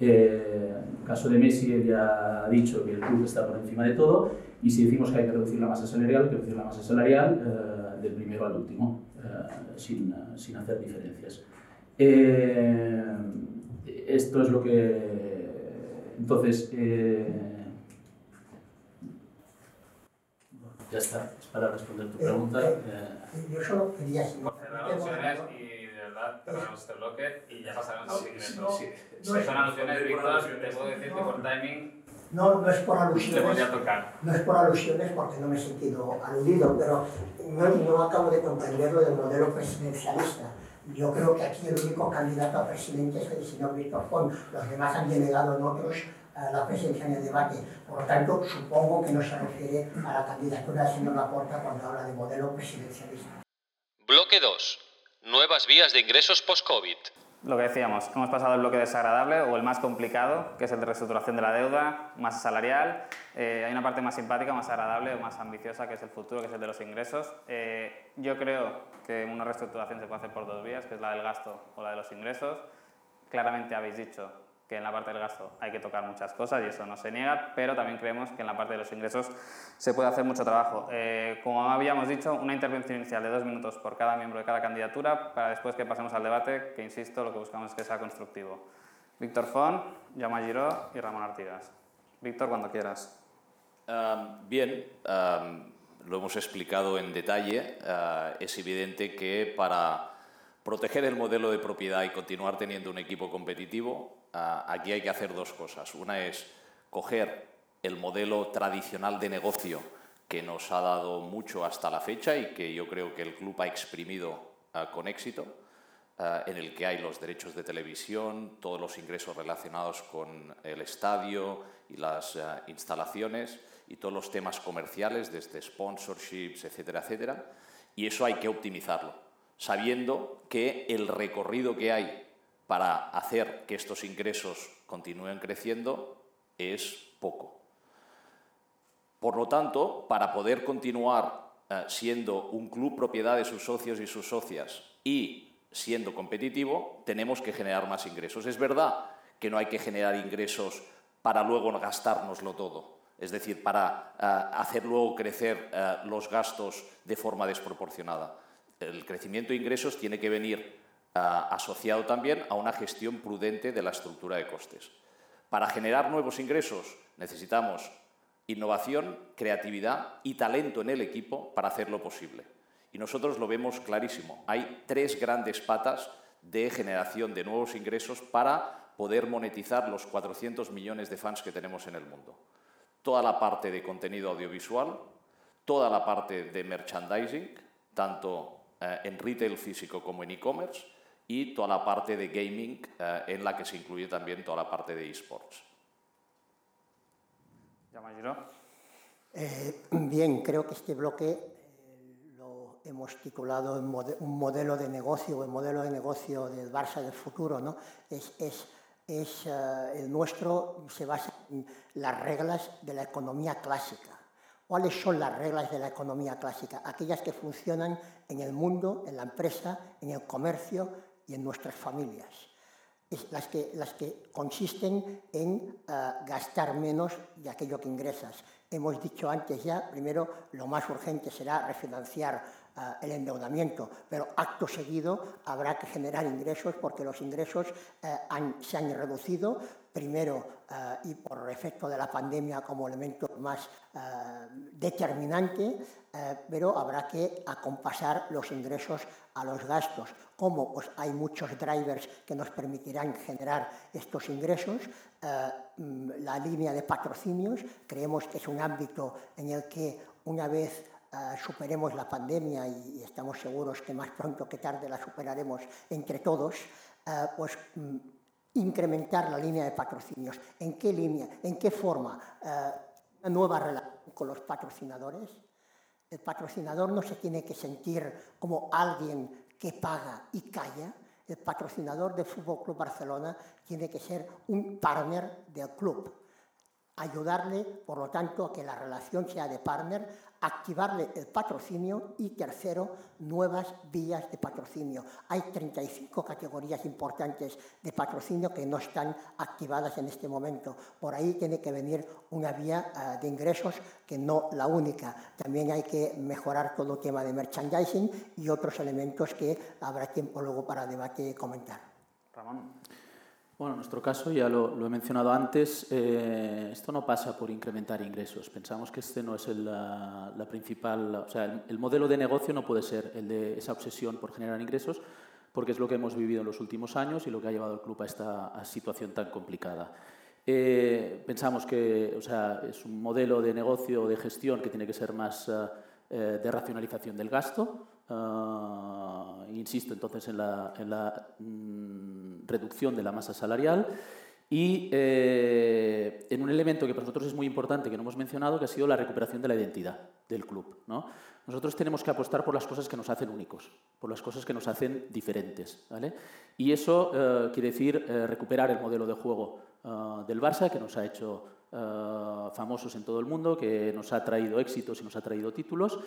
Eh, en el caso de Messi, él ya ha dicho que el club está por encima de todo y si decimos que hay que reducir la masa salarial, hay que reducir la masa salarial eh, del primero al último, eh, sin, sin, hacer diferencias. Eh, esto es lo que... Entonces, eh, ya está, es para responder tu pregunta. yo solo quería... cerramos este bloque y ya pasaremos al siguiente. No, si, no, son alusiones, Víctor, te puedo decir que por timing no, no es por alusiones. Te tocar. No es por alusiones porque no me he sentido aludido, pero no, no acabo de comprender lo del modelo presidencialista. Yo creo que aquí el único candidato a presidente es el señor Víctor Font. Los demás han delegado en otros a la presencia en el debate. Por lo tanto, supongo que no se refiere a la candidatura del señor Laporta cuando habla de modelo presidencialista. Bloque 2. Nuevas vías de ingresos post-COVID. Lo que decíamos, hemos pasado el bloque desagradable o el más complicado, que es el de reestructuración de la deuda, masa salarial. Eh, hay una parte más simpática, más agradable o más ambiciosa, que es el futuro, que es el de los ingresos. Eh, yo creo que una reestructuración se puede hacer por dos vías, que es la del gasto o la de los ingresos. Claramente habéis dicho que en la parte del gasto hay que tocar muchas cosas y eso no se niega, pero también creemos que en la parte de los ingresos se puede hacer mucho trabajo. Eh, como habíamos dicho, una intervención inicial de dos minutos por cada miembro de cada candidatura para después que pasemos al debate, que insisto, lo que buscamos es que sea constructivo. Víctor Font, Jaume Giró y Ramón Artigas. Víctor, cuando quieras. Bien, lo hemos explicado en detalle. Uh, es evidente que para proteger el modelo de propiedad y continuar teniendo un equipo competitivo, Ah, aquí hay que hacer dos cosas. Una es coger el modelo tradicional de negocio que nos ha dado mucho hasta la fecha y que yo creo que el club ha exprimido ah, con éxito, ah, en el que hay los derechos de televisión, todos los ingresos relacionados con el estadio y las instalaciones y todos los temas comerciales, desde sponsorships, etcétera, etcétera. Y eso hay que optimizarlo, sabiendo que el recorrido que hay para hacer que estos ingresos continúen creciendo es poco. Por lo tanto, para poder continuar eh, siendo un club propiedad de sus socios y sus socias y siendo competitivo, tenemos que generar más ingresos. Es verdad que no hay que generar ingresos para luego gastárnoslo todo, es decir, para eh, hacer luego crecer eh, los gastos de forma desproporcionada. El crecimiento de ingresos tiene que venir asociado también a una gestión prudente de la estructura de costes. Para generar nuevos ingresos necesitamos innovación, creatividad y talento en el equipo para hacerlo posible. Y nosotros lo vemos clarísimo. Hay tres grandes patas de generación de nuevos ingresos para poder monetizar los 400 millones de fans que tenemos en el mundo. Toda la parte de contenido audiovisual, toda la parte de merchandising, tanto eh, en retail físico como en e-commerce, y toda la parte de gaming eh, en la que se incluye también toda la parte de esports. Eh, bien, creo que este bloque eh, lo hemos titulado un modelo de negocio, el modelo de negocio del Barça del futuro, ¿no? es, es, es el nuestro se basa en las reglas de la economía clásica. ¿Cuáles son las reglas de la economía clásica? Aquellas que funcionan en el mundo, en la empresa, en el comercio y en nuestras familias. Es las, que, las que consisten en gastar menos de aquello que ingresas. Hemos dicho antes ya, primero, lo más urgente será refinanciar uh, el endeudamiento, pero acto seguido habrá que generar ingresos porque los ingresos uh, han, se han reducido, primero uh, y por efecto de la pandemia como elemento más determinante, pero habrá que acompasar los ingresos a los gastos. Como pues, hay muchos drivers que nos permitirán generar estos ingresos, mm, la línea de patrocinios creemos que es un ámbito en el que una vez superemos la pandemia y, estamos seguros que más pronto que tarde la superaremos entre todos, pues mm, incrementar la línea de patrocinios. ¿En qué línea? ¿En qué forma? Uh, una nueva relación con los patrocinadores. El patrocinador no se tiene que sentir como alguien que paga y calla. El patrocinador del Fútbol Club Barcelona tiene que ser un partner del club ayudarle, por lo tanto, a que la relación sea de partner, activarle el patrocinio y, tercero, nuevas vías de patrocinio. Hay 35 categorías importantes de patrocinio que no están activadas en este momento. Por ahí tiene que venir una vía uh, de ingresos que no la única. También hay que mejorar todo el tema de merchandising y otros elementos que habrá tiempo luego para debate y comentar. Ramón. Bueno, en nuestro caso, ya lo, he mencionado antes, eh, esto no pasa por incrementar ingresos. Pensamos que este no es el, la, principal, o sea, el, el, modelo de negocio no puede ser el de esa obsesión por generar ingresos, porque es lo que hemos vivido en los últimos años y lo que ha llevado al club a esta situación tan complicada. Eh, pensamos que o sea, es un modelo de negocio, de gestión que tiene que ser más eh, de racionalización del gasto. Uh, insisto entonces en la, mm, reducción de la masa salarial y eh, en un elemento que para nosotros es muy importante, que no hemos mencionado, que ha sido la recuperación de la identidad del club. ¿no? Nosotros tenemos que apostar por las cosas que nos hacen únicos, por las cosas que nos hacen diferentes. ¿vale? Y eso eh, quiere decir eh, recuperar el modelo de juego uh, del Barça, que nos ha hecho uh, famosos en todo el mundo, que nos ha traído éxitos y nos ha traído títulos.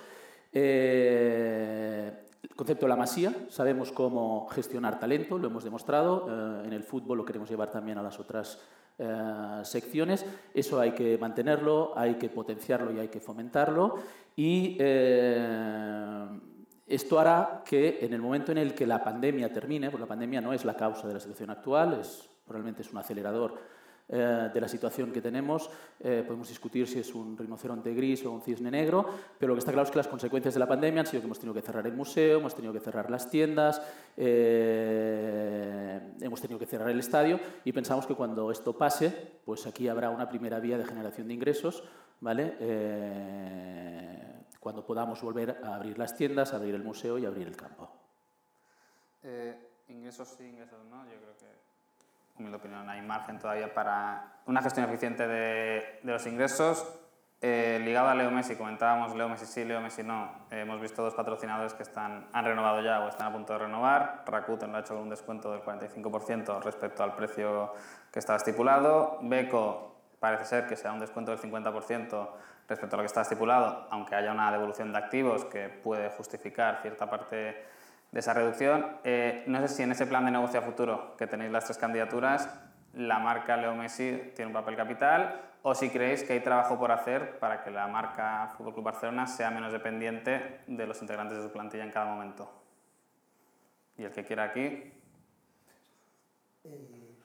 Eh, el concepto de la masía, sabemos cómo gestionar talento, lo hemos demostrado, eh, en el fútbol lo queremos llevar también a las otras eh, secciones, eso hay que mantenerlo, hay que potenciarlo y hay que fomentarlo. Y esto hará que en el momento en el que la pandemia termine, porque la pandemia no es la causa de la situación actual, es, probablemente es un acelerador eh, de la situación que tenemos. Eh, podemos discutir si es un rinoceronte gris o un cisne negro, pero lo que está claro es que las consecuencias de la pandemia han sido que hemos tenido que cerrar el museo, hemos tenido que cerrar las tiendas, eh, hemos tenido que cerrar el estadio y pensamos que cuando esto pase, pues aquí habrá una primera vía de generación de ingresos, ¿vale? Eh, cuando podamos volver a abrir las tiendas, abrir el museo y abrir el campo. Eh, ingresos sí, ingresos no, yo creo que en mi opinión, hay margen todavía para una gestión eficiente de, de los ingresos. Eh, ligado a Leo Messi, comentábamos Leo Messi sí, Leo Messi no. Eh, hemos visto dos patrocinadores que están, han renovado ya o están a punto de renovar. Rakuten lo ha hecho con un descuento del 45% respecto al precio que estaba estipulado. Beco parece ser que sea un descuento del 50% respecto a lo que está estipulado, aunque haya una devolución de activos que puede justificar cierta parte de esa reducción. Eh, no sé si en ese plan de negocio a futuro que tenéis las tres candidaturas, la marca Leo Messi tiene un papel capital o si creéis que hay trabajo por hacer para que la marca Fútbol Club Barcelona sea menos dependiente de los integrantes de su plantilla en cada momento. Y el que quiera aquí. Eh,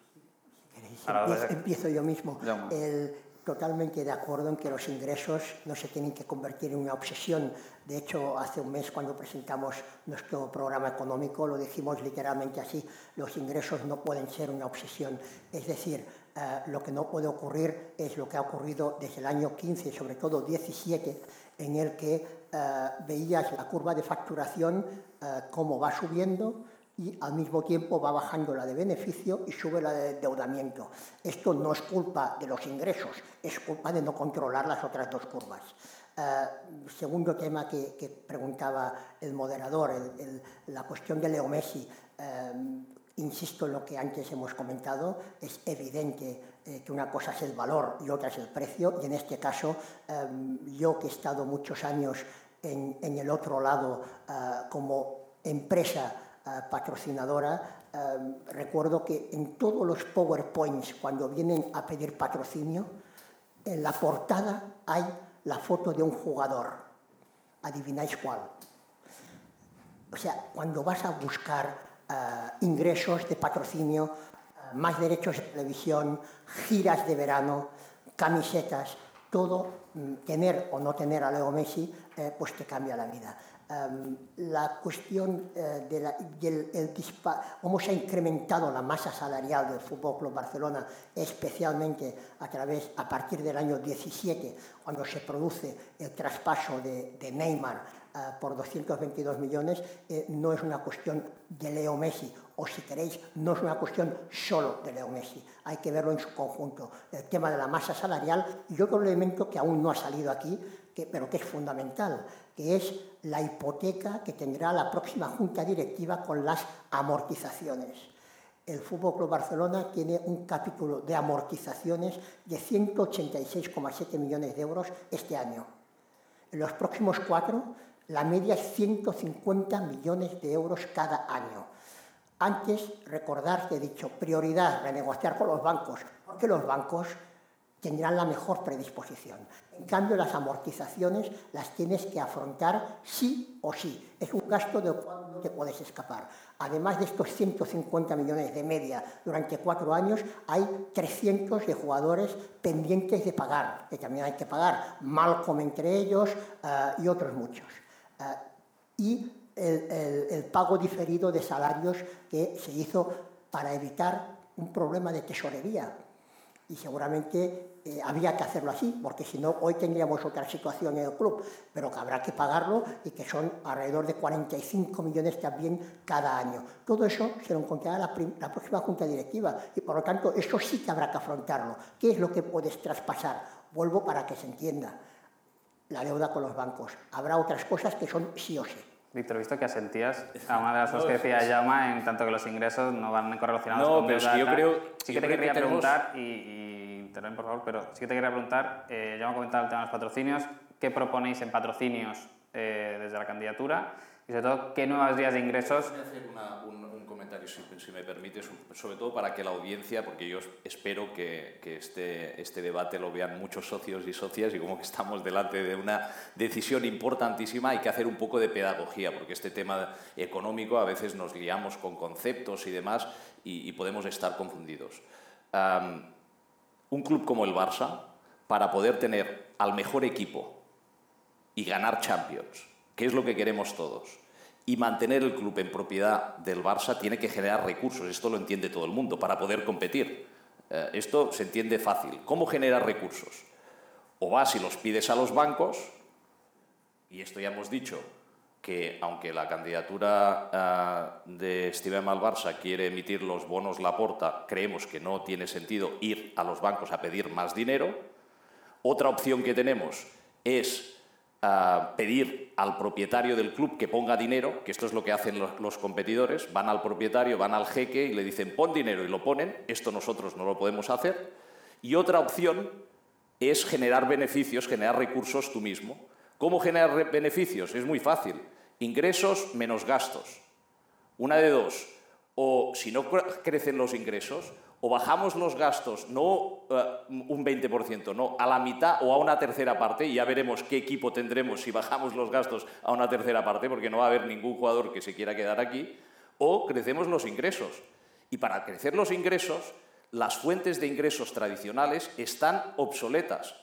si queréis, empiezo, empiezo, yo mismo. El, totalmente de acuerdo en que los ingresos no se tienen que convertir en una obsesión. De hecho, hace un mes cuando presentamos nuestro programa económico lo dijimos literalmente así, los ingresos no pueden ser una obsesión. Es decir, eh, lo que no puede ocurrir es lo que ha ocurrido desde el año 15, sobre todo 17, en el que eh, veías la curva de facturación eh, cómo va subiendo, y al mismo tiempo va bajando la de beneficio y sube la de endeudamiento. Esto no es culpa de los ingresos, es culpa de no controlar las otras dos curvas. Uh, segundo tema que, que, preguntaba el moderador, la cuestión de Leo Messi. Uh, insisto en lo que antes hemos comentado, es evidente eh, que una cosa es el valor y otra es el precio, y en este caso, um, yo que he estado muchos años en, en el otro lado como empresa patrocinadora, recuerdo que en todos los PowerPoints, cuando vienen a pedir patrocinio, en la portada hay la foto de un jugador. ¿Adivináis cuál? O sea, cuando vas a buscar uh, ingresos de patrocinio, más derechos de televisión, giras de verano, camisetas, todo, mm, tener o no tener a Leo Messi, eh, pues te cambia la vida. Um, la cuestión uh, de la, del el cómo se ha incrementado la masa salarial del Fútbol Club Barcelona, especialmente a través, a partir del año 17, cuando se produce el traspaso de, Neymar uh, por 222 millones, eh, no es una cuestión de Leo Messi, o si queréis, no es una cuestión solo de Leo Messi, hay que verlo en su conjunto. El tema de la masa salarial y otro elemento que aún no ha salido aquí, pero que es fundamental, que es la hipoteca que tendrá la próxima junta directiva con las amortizaciones. El Fútbol Club Barcelona tiene un capítulo de amortizaciones de 186,7 millones de euros este año. En los próximos cuatro, la media es 150 millones de euros cada año. Antes, recordar que he dicho prioridad, renegociar con los bancos, porque los bancos tendrán la mejor predisposición. En cambio, las amortizaciones las tienes que afrontar sí o sí. Es un gasto del cual no te puedes escapar. Además de estos 150 millones de media durante cuatro años, hay 300 de jugadores pendientes de pagar, que también hay que pagar, Malcolm entre ellos uh, y otros muchos. Uh, y el pago diferido de salarios que se hizo para evitar un problema de tesorería, y seguramente eh, había que hacerlo así, porque si no, hoy tendríamos otra situación en el club, pero que habrá que pagarlo y que son alrededor de 45 millones también cada año. Todo eso se lo encontrará la, la próxima junta directiva y por lo tanto eso sí que habrá que afrontarlo. ¿Qué es lo que puedes traspasar? Vuelvo para que se entienda. La deuda con los bancos. Habrá otras cosas que son sí o sí. Víctor, visto que asentías *laughs* a una de las cosas que decía Llama, en tanto que los ingresos no van correlacionados no, con pero yo creo, Sí que te quería preguntar, y, y interven por favor, pero sí que te quería preguntar, eh, ya hemos comentado el tema de los patrocinios, ¿qué proponéis en patrocinios eh, desde la candidatura? Y sobre todo, ¿qué nuevas vías de ingresos? Voy a hacer una, un, un, si, me permites, sobre todo para que la audiencia, porque yo espero que, este, este, debate lo vean muchos socios y socias y como que estamos delante de una decisión importantísima, hay que hacer un poco de pedagogía, porque este tema económico a veces nos liamos con conceptos y demás y, podemos estar confundidos. Un club como el Barça, para poder tener al mejor equipo y ganar Champions, que es lo que queremos todos, y mantener el club en propiedad del Barça tiene que generar recursos. Esto lo entiende todo el mundo para poder competir. Eh, esto se entiende fácil. ¿Cómo generar recursos? O vas y los pides a los bancos, y esto ya hemos dicho, que aunque la candidatura uh, de Steven al quiere emitir los bonos Laporta, creemos que no tiene sentido ir a los bancos a pedir más dinero. Otra opción que tenemos es uh, pedir al propietario del club que ponga dinero, que esto es lo que hacen los, los, competidores, van al propietario, van al jeque y le dicen pon dinero y lo ponen, esto nosotros no lo podemos hacer. Y otra opción es generar beneficios, generar recursos tú mismo. ¿Cómo generar beneficios? Es muy fácil. Ingresos menos gastos. Una de dos. O si no crecen los ingresos, o bajamos los gastos, no uh, un 20%, no, a la mitad o a una tercera parte, y ya veremos qué equipo tendremos si bajamos los gastos a una tercera parte, porque no va a haber ningún jugador que se quiera quedar aquí, o crecemos los ingresos. Y para crecer los ingresos, las fuentes de ingresos tradicionales están obsoletas.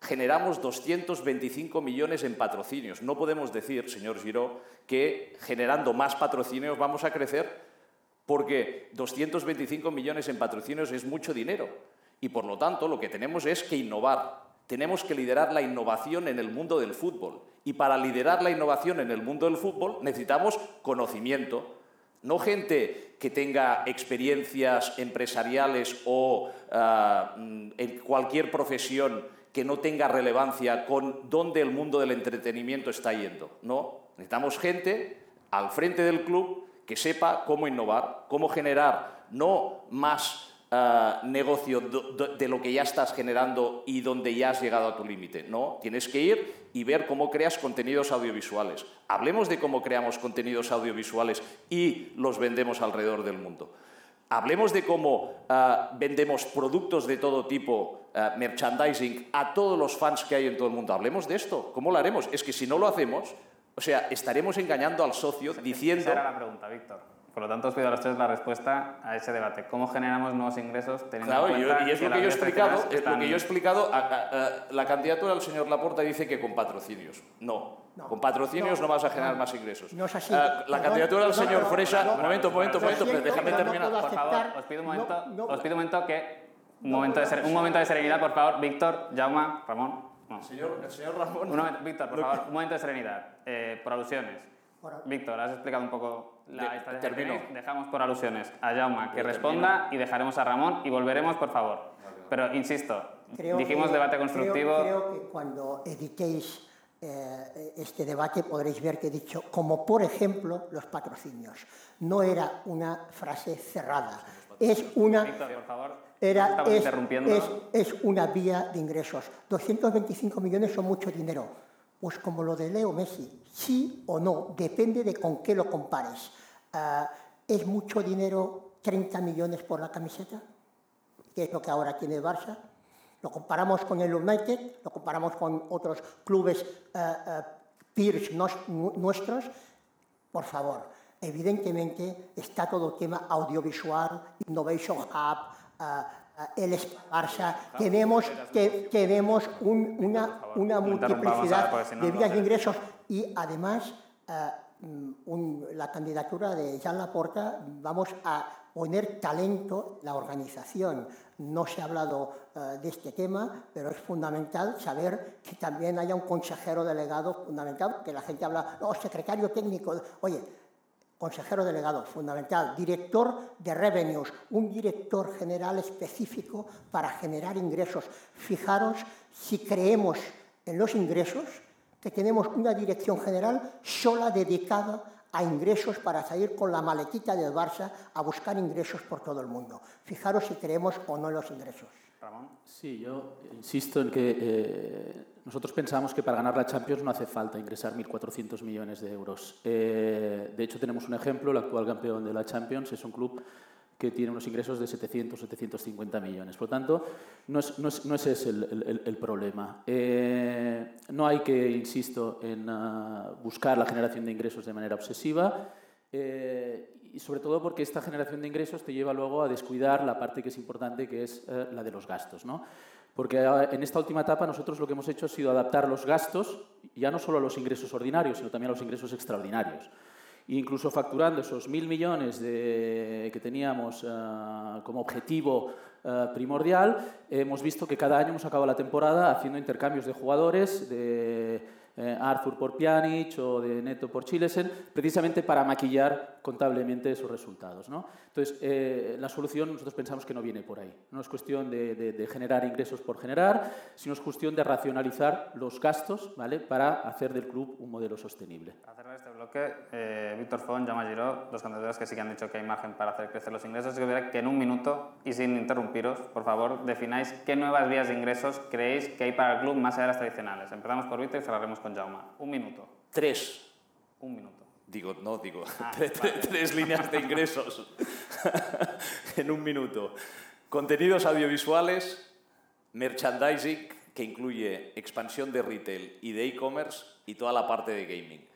Generamos 225 millones en patrocinios. No podemos decir, señor Giró, que generando más patrocinios vamos a crecer porque 225 millones en patrocinios es mucho dinero y por lo tanto lo que tenemos es que innovar. Tenemos que liderar la innovación en el mundo del fútbol y para liderar la innovación en el mundo del fútbol necesitamos conocimiento. no gente que tenga experiencias empresariales o ah, mm, en cualquier profesión que no tenga relevancia con dónde el mundo del entretenimiento está yendo. No, necesitamos gente al frente del club que sepa cómo innovar, cómo generar no más eh, negocio de lo que ya estás generando y donde ya has llegado a tu límite. No, tienes que ir y ver cómo creas contenidos audiovisuales. Hablemos de cómo creamos contenidos audiovisuales y los vendemos alrededor del mundo. Hablemos de cómo eh, vendemos productos de todo tipo, eh, merchandising, a todos los fans que hay en todo el mundo. Hablemos de esto. ¿Cómo lo haremos? Es que si no lo hacemos, o sea, estaremos engañando al socio diciendo... Esa era la pregunta, Víctor. Por lo tanto, os pido a los tres la respuesta a ese debate. ¿Cómo generamos nuevos ingresos teniendo claro, en cuenta y es lo que, yo he explicado, es lo que yo he explicado. A, la candidatura del señor Laporta dice que con patrocinios. No, con patrocinios no, vas a generar más ingresos. No es así. la candidatura del señor Fresa... momento, momento, momento, déjame terminar. por favor, os pido un momento, os pido un momento que... Un momento, de, un momento de serenidad, por favor. Víctor, Jauma, Ramón. Señor, el señor Ramón... Un momento, Víctor, por favor, un momento de serenidad. Eh, por alusiones. Víctor, has explicado un poco la estrategia Dejamos por alusiones a Jauma que responda y dejaremos a Ramón y volveremos, por favor. Pero, insisto, dijimos debate constructivo... Creo, que cuando editéis eh, este debate podréis ver que he dicho, como por ejemplo, los patrocinios. No era una frase cerrada. Es una... Víctor, por favor. Era, es, es, es una vía de ingresos. 225 millones son mucho dinero pues como lo de Leo Messi, sí o no, depende de con qué lo compares. Ah, ¿Es mucho dinero 30 millones por la camiseta? Que es lo que ahora tiene el Barça. Lo comparamos con el United, lo comparamos con otros clubes ah, ah, peers nuestros. Por favor, evidentemente está todo el tema audiovisual, Innovation Hub, el Barça, tenemos, que, tenemos una, una multiplicidad de vías de ingresos. Y además eh, la candidatura de Jean Laporta vamos a poner talento la organización. No se ha hablado eh, de este tema, pero es fundamental saber que también haya un consejero delegado fundamental, que la gente habla, no, secretario técnico, oye, consejero delegado, fundamental, director de revenues, un director general específico para generar ingresos. Fijaros si creemos en los ingresos, que tenemos una dirección general sola dedicada a ingresos para salir con la maletita del Barça a buscar ingresos por todo el mundo. Fijaros si creemos o no en los ingresos. Sí, yo insisto en que eh, nosotros pensamos que para ganar la Champions no hace falta ingresar 1.400 millones de euros. Eh, de hecho, tenemos un ejemplo, el actual campeón de la Champions es un club que tiene unos ingresos de 700, 750 millones. Por lo tanto, no es, no es, no es ese el, el, problema. Eh, no hay que, insisto, en uh, buscar la generación de ingresos de manera obsesiva. Eh, y sobre todo porque esta generación de ingresos te lleva luego a descuidar la parte que es importante, que es eh, la de los gastos. ¿no? Porque eh, en esta última etapa nosotros lo que hemos hecho ha sido adaptar los gastos, ya no solo a los ingresos ordinarios, sino también a los ingresos extraordinarios. E incluso facturando esos mil millones de, que teníamos uh, como objetivo uh, primordial, hemos visto que cada año hemos acabado la temporada haciendo intercambios de jugadores, de eh, Arthur por Pjanic o de Neto por Chilesen, precisamente para maquillar contablemente esos resultados. ¿no? Entonces, eh, la solución nosotros pensamos que no viene por ahí. No es cuestión de, de, generar ingresos por generar, sino es cuestión de racionalizar los gastos ¿vale? para hacer del club un modelo sostenible. Para cerrar este bloque, eh, Víctor Font, Jaume Giró, dos candidatos que sí que han dicho que hay margen para hacer crecer los ingresos. Yo que en un minuto y sin interrumpiros, por favor, defináis qué nuevas vías de ingresos creéis que hay para el club más allá de las tradicionales. Empezamos por Víctor y cerraremos con Jauma. Un minuto. Tres. Un minuto. Digo, no, digo, ah, *laughs* tres, líneas de ingresos *laughs* en un minuto. Contenidos audiovisuales, merchandising, que incluye expansión de retail y de e-commerce y toda la parte de gaming.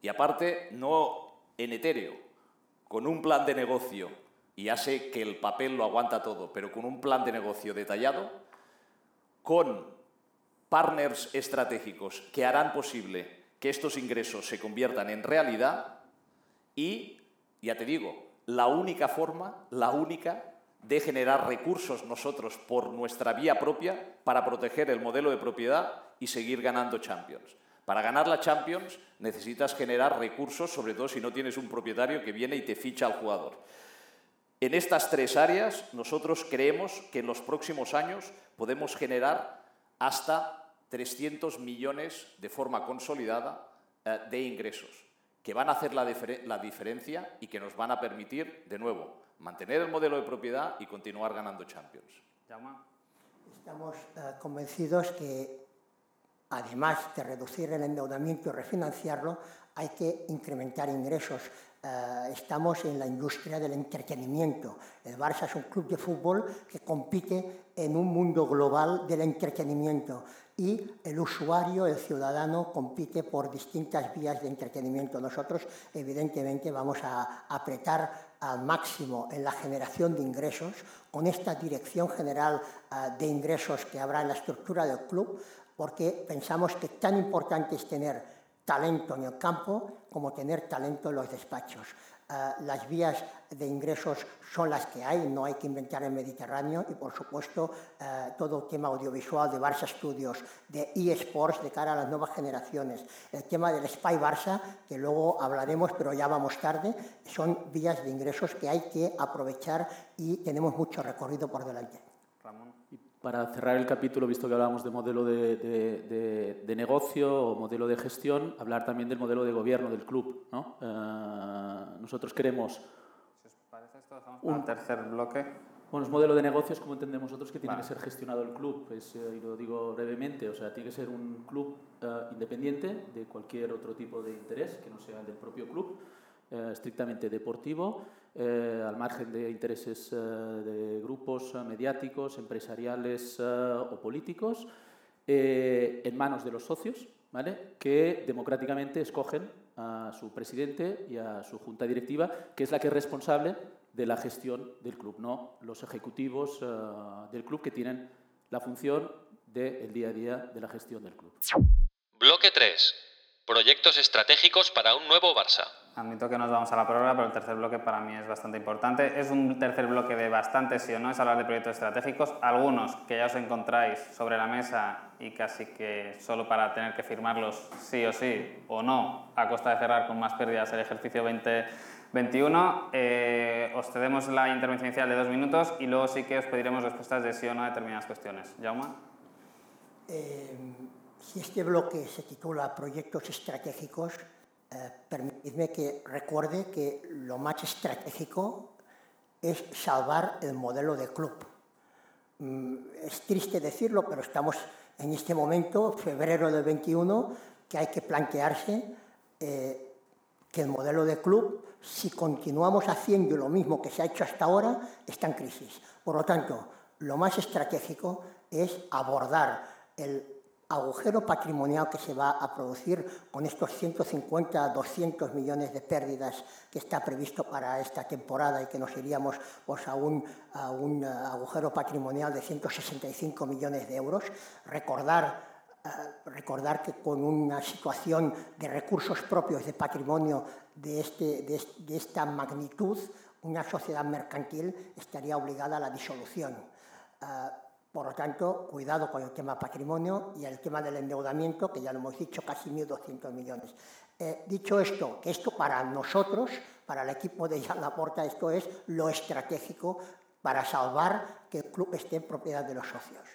Y aparte, no en etéreo, con un plan de negocio, y ya sé que el papel lo aguanta todo, pero con un plan de negocio detallado, con partners estratégicos que harán posible que estos ingresos se conviertan en realidad y, ya te digo, la única forma, la única de generar recursos nosotros por nuestra vía propia para proteger el modelo de propiedad y seguir ganando Champions. Para ganar la Champions necesitas generar recursos, sobre todo si no tienes un propietario que viene y te ficha al jugador. En estas tres áreas nosotros creemos que en los próximos años podemos generar hasta 300 millones de forma consolidada eh, de ingresos, que van a hacer la, la diferencia y que nos van a permitir, de nuevo, mantener el modelo de propiedad y continuar ganando Champions. Estamos eh, convencidos que, además de reducir el endeudamiento y refinanciarlo, hay que incrementar ingresos. Eh, estamos en la industria del entretenimiento. El Barça es un club de fútbol que compite en un mundo global del entretenimiento y el usuario, el ciudadano, compite por distintas vías de entretenimiento. Nosotros, evidentemente, vamos a apretar al máximo en la generación de ingresos, con esta dirección general eh, de ingresos que habrá en la estructura del club, porque pensamos que tan importante es tener talento en el campo como tener talento en los despachos. Eh, las vías de ingresos son las que hay, no hay que inventar el Mediterráneo y por supuesto eh, todo el tema audiovisual de Barça Studios, de eSports de cara a las nuevas generaciones, el tema del Spy Barça, que luego hablaremos pero ya vamos tarde, son vías de ingresos que hay que aprovechar y tenemos mucho recorrido por delante. Para cerrar el capítulo, visto que hablábamos de modelo de, negocio o modelo de gestión, hablar también del modelo de gobierno del club. ¿no? Eh, nosotros queremos... Si os parece, esto dejamos para un tercer bloque. Bueno, es modelo de negocios como entendemos nosotros que tiene que ser gestionado el club, es, eh, y lo digo brevemente, o sea, tiene que ser un club eh, independiente de cualquier otro tipo de interés que no sea el del propio club, estrictamente deportivo, eh, al margen de intereses eh, de grupos eh, mediáticos, empresariales o políticos, en manos de los socios, ¿vale? que democráticamente escogen a su presidente y a su junta directiva, que es la que es responsable de la gestión del club, no los ejecutivos del club que tienen la función del día a día de la gestión del club. Bloque 3. Proyectos estratégicos para un nuevo Barça. Admito que nos vamos a la prórroga, pero el tercer bloque para mí es bastante importante. Es un tercer bloque de bastante sí o no, es hablar de proyectos estratégicos, algunos que ya os encontráis sobre la mesa y casi que solo para tener que firmarlos sí o sí o no, a costa de cerrar con más pérdidas el ejercicio 2021. Eh, os cedemos la intervención inicial de dos minutos y luego sí que os pediremos respuestas de sí o no a determinadas cuestiones. Jauma. Eh, si este bloque se titula Proyectos estratégicos, eh, permitidme que recuerde que lo más estratégico es salvar el modelo de club. Mm, es triste decirlo, pero estamos en este momento, febrero del 21, que hay que plantearse eh, que el modelo de club, si continuamos haciendo lo mismo que se ha hecho hasta ahora, está en crisis. Por lo tanto, lo más estratégico es abordar el agujero patrimonial que se va a producir con estos 150 a 200 millones de pérdidas que está previsto para esta temporada y que nos iríamos pues, a, un, a un agujero patrimonial de 165 millones de euros. Recordar eh, recordar que con una situación de recursos propios de patrimonio de, este, de, esta magnitud, una sociedad mercantil estaría obligada a la disolución. Uh, por lo tanto, cuidado con el tema patrimonio y el tema del endeudamiento, que ya lo hemos dicho, casi 1.200 millones. Eh, dicho esto, que esto para nosotros, para el equipo de Jan Laporta, esto es lo estratégico para salvar que el club esté en propiedad de los socios.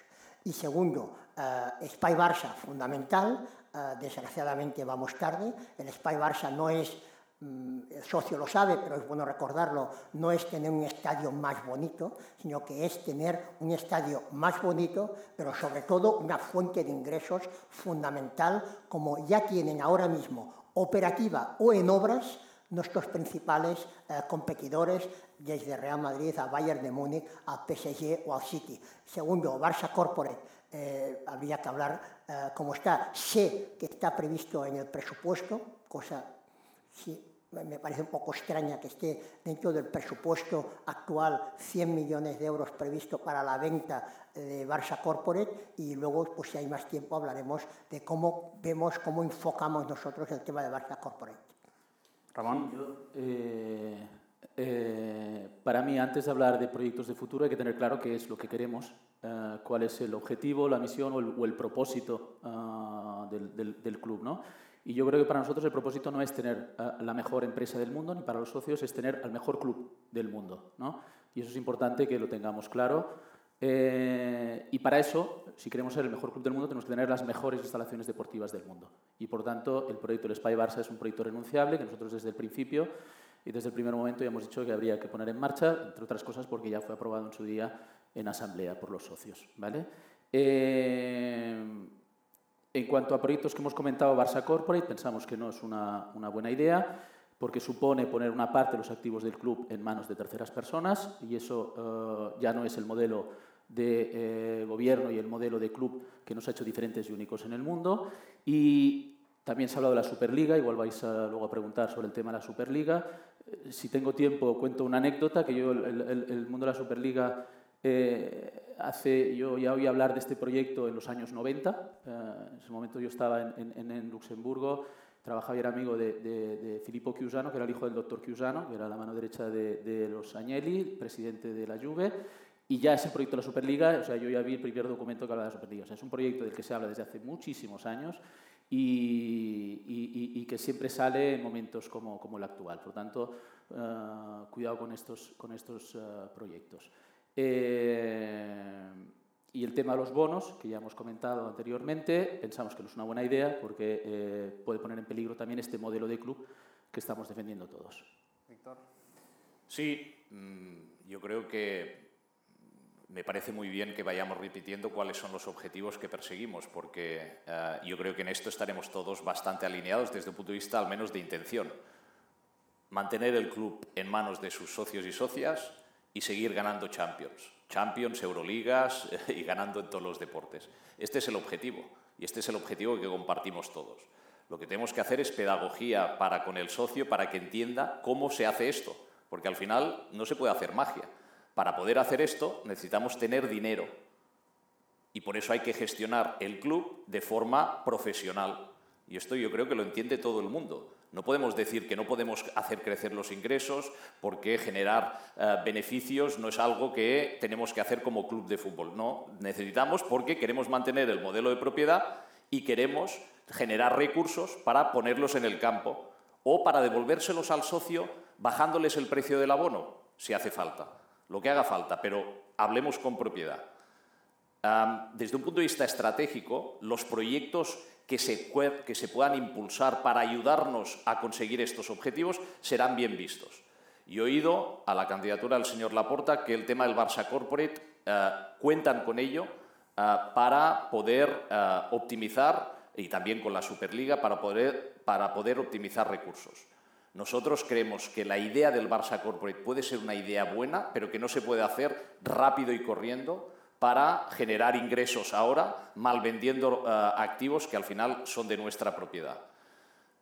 Y segundo, eh, Spy Barça, fundamental, eh, desgraciadamente vamos tarde, el Spy Barça no es el socio lo sabe, pero es bueno recordarlo, no es tener un estadio más bonito, sino que es tener un estadio más bonito, pero sobre todo una fuente de ingresos fundamental, como ya tienen ahora mismo operativa o en obras nuestros principales eh, competidores, desde Real Madrid a Bayern de Múnich, a PSG o al City. Segundo, Barça Corporate, eh, habría que hablar eh, cómo está. Sé que está previsto en el presupuesto, cosa sí, me parece un poco extraña que esté dentro del presupuesto actual 100 millones de euros previsto para la venta de Barça Corporate y luego, pues si hay más tiempo, hablaremos de cómo vemos, cómo enfocamos nosotros el tema de Barça Corporate. Ramón. Eh, eh, para mí, antes de hablar de proyectos de futuro, hay que tener claro qué es lo que queremos, eh, cuál es el objetivo, la misión o el, propósito del, del, club. ¿no? Y yo creo que para nosotros el propósito no es tener la mejor empresa del mundo, ni para los socios es tener al mejor club del mundo. ¿no? Y eso es importante que lo tengamos claro. Eh, y para eso, si queremos ser el mejor club del mundo, tenemos que tener las mejores instalaciones deportivas del mundo. Y por tanto, el proyecto del Spy Barça es un proyecto renunciable que nosotros desde el principio y desde el primer momento ya hemos dicho que habría que poner en marcha, entre otras cosas porque ya fue aprobado en su día en asamblea por los socios. ¿vale? Eh, en cuanto a proyectos que hemos comentado, Barça Corporate, pensamos que no es una, buena idea porque supone poner una parte de los activos del club en manos de terceras personas y eso eh, ya no es el modelo de eh, gobierno y el modelo de club que nos ha hecho diferentes y únicos en el mundo. Y también se ha hablado de la Superliga, igual vais luego a preguntar sobre el tema de la Superliga. Eh, si tengo tiempo, cuento una anécdota, que yo el, mundo de la Superliga hace, yo ya oí hablar de este proyecto en los años 90. en ese momento yo estaba en, en Luxemburgo trabajaba y era amigo de, de, Filippo Chiusano, que era el hijo del doctor Chiusano, que era la mano derecha de, los Agnelli, presidente de la Juve, y ya ese proyecto de la Superliga, o sea, yo ya vi el primer documento que habla de la Superliga, o sea, es un proyecto del que se habla desde hace muchísimos años y, y, que siempre sale en momentos como, como el actual. Por lo tanto, uh, cuidado con estos, con estos uh, proyectos. Eh, y el tema de los bonos, que ya hemos comentado anteriormente, pensamos que no es una buena idea porque eh, puede poner en peligro también este modelo de club que estamos defendiendo todos. Víctor. Sí, mm, yo creo que me parece muy bien que vayamos repitiendo cuáles son los objetivos que perseguimos, porque eh, yo creo que en esto estaremos todos bastante alineados desde un punto de vista al menos de intención. Mantener el club en manos de sus socios y socias y seguir ganando Champions Champions, Euroligas *laughs* y ganando en todos los deportes. Este es el objetivo y este es el objetivo que compartimos todos. Lo que tenemos que hacer es pedagogía para con el socio para que entienda cómo se hace esto, porque al final no se puede hacer magia. Para poder hacer esto necesitamos tener dinero y por eso hay que gestionar el club de forma profesional. Y esto yo creo que lo entiende todo el mundo. No podemos decir que no podemos hacer crecer los ingresos porque generar eh, beneficios no es algo que tenemos que hacer como club de fútbol. No, necesitamos porque queremos mantener el modelo de propiedad y queremos generar recursos para ponerlos en el campo o para devolvérselos al socio bajándoles el precio del abono, si hace falta, lo que haga falta, pero hablemos con propiedad. Desde un punto de vista estratégico, los proyectos que se, puedan impulsar para ayudarnos a conseguir estos objetivos serán bien vistos. Y he oído a la candidatura del señor Laporta que el tema del Barça Corporate eh, cuentan con ello eh, para poder eh, optimizar, y también con la Superliga, para poder, para poder optimizar recursos. Nosotros creemos que la idea del Barça Corporate puede ser una idea buena, pero que no se puede hacer rápido y corriendo, para generar ingresos ahora, mal vendiendo eh, activos que al final son de nuestra propiedad.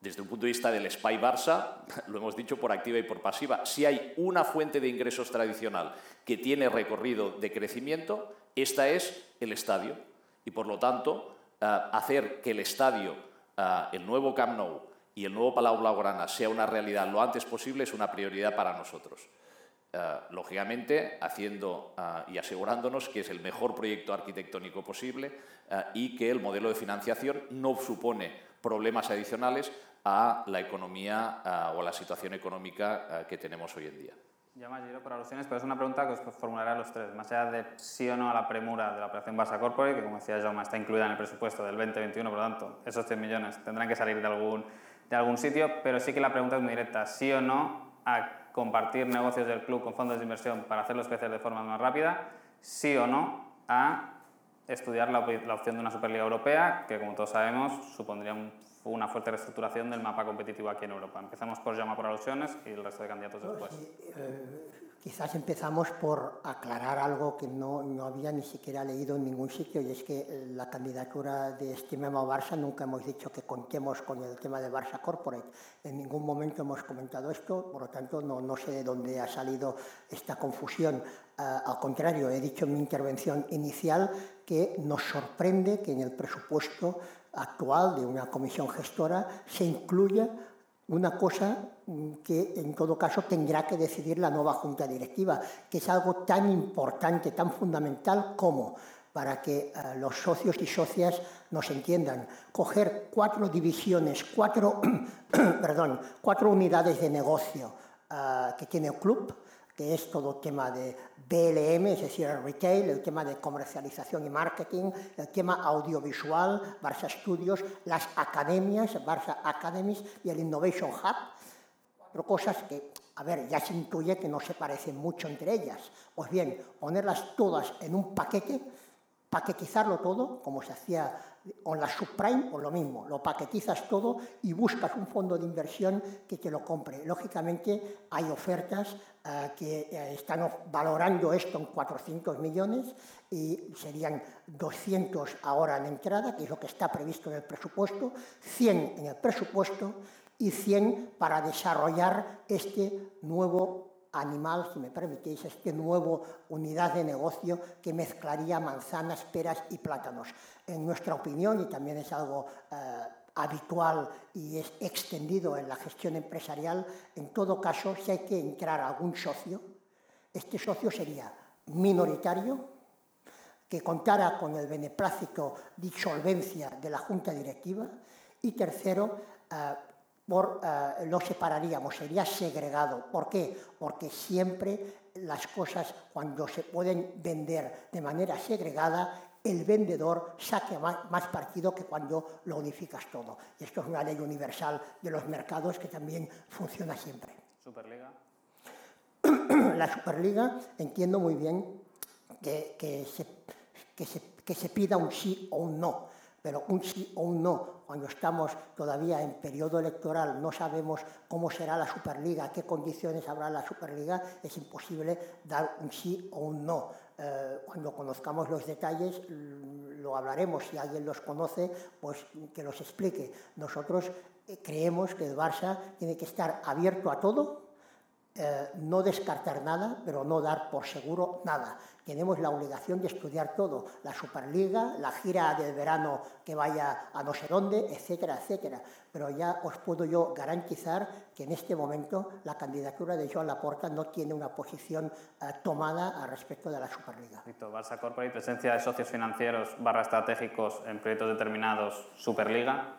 Desde un punto de vista del SPY Barça, *laughs* lo hemos dicho por activa y por pasiva, si hay una fuente de ingresos tradicional que tiene recorrido de crecimiento, esta es el estadio. Y por lo tanto, eh, hacer que el estadio, eh, el nuevo Camp Nou y el nuevo Palau Blaugrana sea una realidad lo antes posible es una prioridad para nosotros. Eh, lógicamente haciendo eh, y asegurándonos que es el mejor proyecto arquitectónico posible eh, y que el modelo de financiación no supone problemas adicionales a la economía o a la situación económica que tenemos hoy en día. Más giro por alusiones, pero es una pregunta que os formularé a los tres. Más allá de sí o no a la premura de la operación Barça Corporate, que como decía Jaume está incluida en el presupuesto del 2021, por lo tanto, esos 100 millones tendrán que salir de algún, de algún sitio, pero sí que la pregunta es muy directa, sí o no a compartir negocios del club con fondos de inversión para hacerlos crecer de forma más rápida, sí o no a estudiar la, opción de una Superliga Europea, que como todos sabemos supondría una fuerte reestructuración del mapa competitivo aquí en Europa. Empezamos por llamar por alusiones y el resto de candidatos después. Eh, Quizás empezamos por aclarar algo que no, no, había ni siquiera leído en ningún sitio y es que la candidatura de Estimemos Barça nunca hemos dicho que contemos con el tema de Barça Corporate. En ningún momento hemos comentado esto, por lo tanto no, no sé de dónde ha salido esta confusión. Uh, al contrario, he dicho en mi intervención inicial que nos sorprende que en el presupuesto actual de una comisión gestora se incluya una cosa mm, que en todo caso tendrá que decidir la nueva junta directiva, que es algo tan importante, tan fundamental como para que eh, los socios y socias nos entiendan. Coger cuatro divisiones, cuatro, *clears throat* perdón, cuatro unidades de negocio eh, que tiene el club, que es todo tema de BLM, es decir, el retail, el tema de comercialización y marketing, el tema audiovisual, Barça Studios, las academias, Barça Academies y el Innovation Hub. Cuatro cosas que, a ver, ya se intuye que no se parecen mucho entre ellas. Pues bien, ponerlas todas en un paquete paquetizarlo todo, como se hacía con la subprime, o lo mismo, lo paquetizas todo y buscas un fondo de inversión que te lo compre. Lógicamente hay ofertas eh, que eh, están valorando esto en 400 millones y serían 200 ahora en entrada, que es lo que está previsto en el presupuesto, 100 en el presupuesto y 100 para desarrollar este nuevo animal, si me permitís, este nuevo unidad de negocio que mezclaría manzanas, peras y plátanos. En nuestra opinión, y también es algo eh, habitual y es extendido en la gestión empresarial, en todo caso, si hay que entrar a algún socio, este socio sería minoritario, que contara con el beneplácito de solvencia de la Junta Directiva y tercero, eh, por, eh, lo separaríamos, sería segregado. ¿Por qué? Porque siempre las cosas cuando se pueden vender de manera segregada, el vendedor saque más, más, partido que cuando lo unificas todo. Y esto es una ley universal de los mercados que también funciona siempre. Superliga. *clears throat* La Superliga entiendo muy bien que, que, se, que, se, que se pida un sí o un no pero un sí o un no, cuando estamos todavía en periodo electoral, no sabemos cómo será la Superliga, qué condiciones habrá la Superliga, es imposible dar un sí o un no. Eh, cuando conozcamos los detalles lo hablaremos, si alguien los conoce, pues que los explique. Nosotros eh, creemos que el Barça tiene que estar abierto a todo, eh, no descartar nada, pero no dar por seguro nada. Tenemos la obligación de estudiar todo, la Superliga, la gira del verano que vaya a no sé dónde, etcétera, etcétera. Pero ya os puedo yo garantizar que en este momento la candidatura de Joan Laporta no tiene una posición eh, tomada al respecto de la Superliga. Barça Corporate, presencia de socios financieros barra estratégicos en proyectos determinados, Superliga.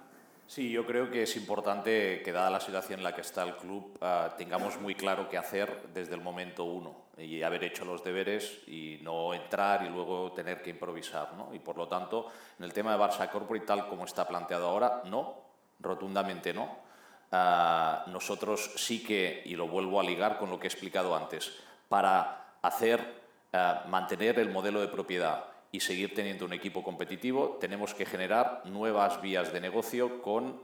Sí, yo creo que es importante que, dada la situación en la que está el club, uh, tengamos muy claro qué hacer desde el momento uno y haber hecho los deberes y no entrar y luego tener que improvisar. ¿no? Y por lo tanto, en el tema de Barça Corporate, tal como está planteado ahora, no, rotundamente no. Uh, nosotros sí que, y lo vuelvo a ligar con lo que he explicado antes, para hacer, uh, mantener el modelo de propiedad y seguir teniendo un equipo competitivo, tenemos que generar nuevas vías de negocio con uh,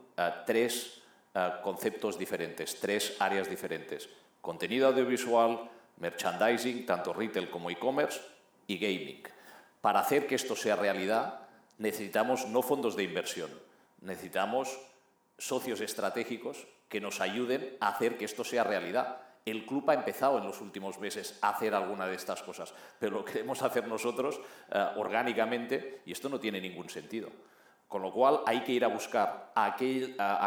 tres uh, conceptos diferentes, tres áreas diferentes. Contenido audiovisual, merchandising, tanto retail como e-commerce, y gaming. Para hacer que esto sea realidad, necesitamos no fondos de inversión, necesitamos socios estratégicos que nos ayuden a hacer que esto sea realidad el club ha empezado en los últimos meses a hacer alguna de estas cosas, pero lo queremos hacer nosotros uh, orgánicamente y esto no tiene ningún sentido. Con lo cual hay que ir a buscar a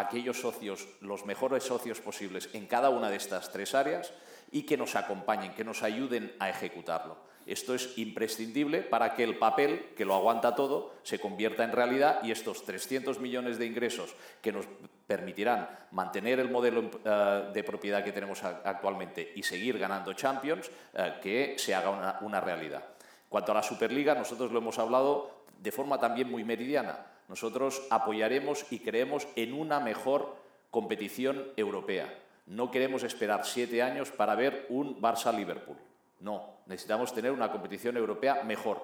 aquellos socios, los mejores socios posibles en cada una de estas tres áreas y que nos acompañen, que nos ayuden a ejecutarlo. Esto es imprescindible para que el papel, que lo aguanta todo, se convierta en realidad y estos 300 millones de ingresos que nos permitirán mantener el modelo uh, de propiedad que tenemos actualmente y seguir ganando Champions, uh, que se haga una realidad. Cuanto a la Superliga, nosotros lo hemos hablado de forma también muy meridiana. Nosotros apoyaremos y creemos en una mejor competición europea. No queremos esperar siete años para ver un Barça-Liverpool. No, necesitamos tener una competición europea mejor,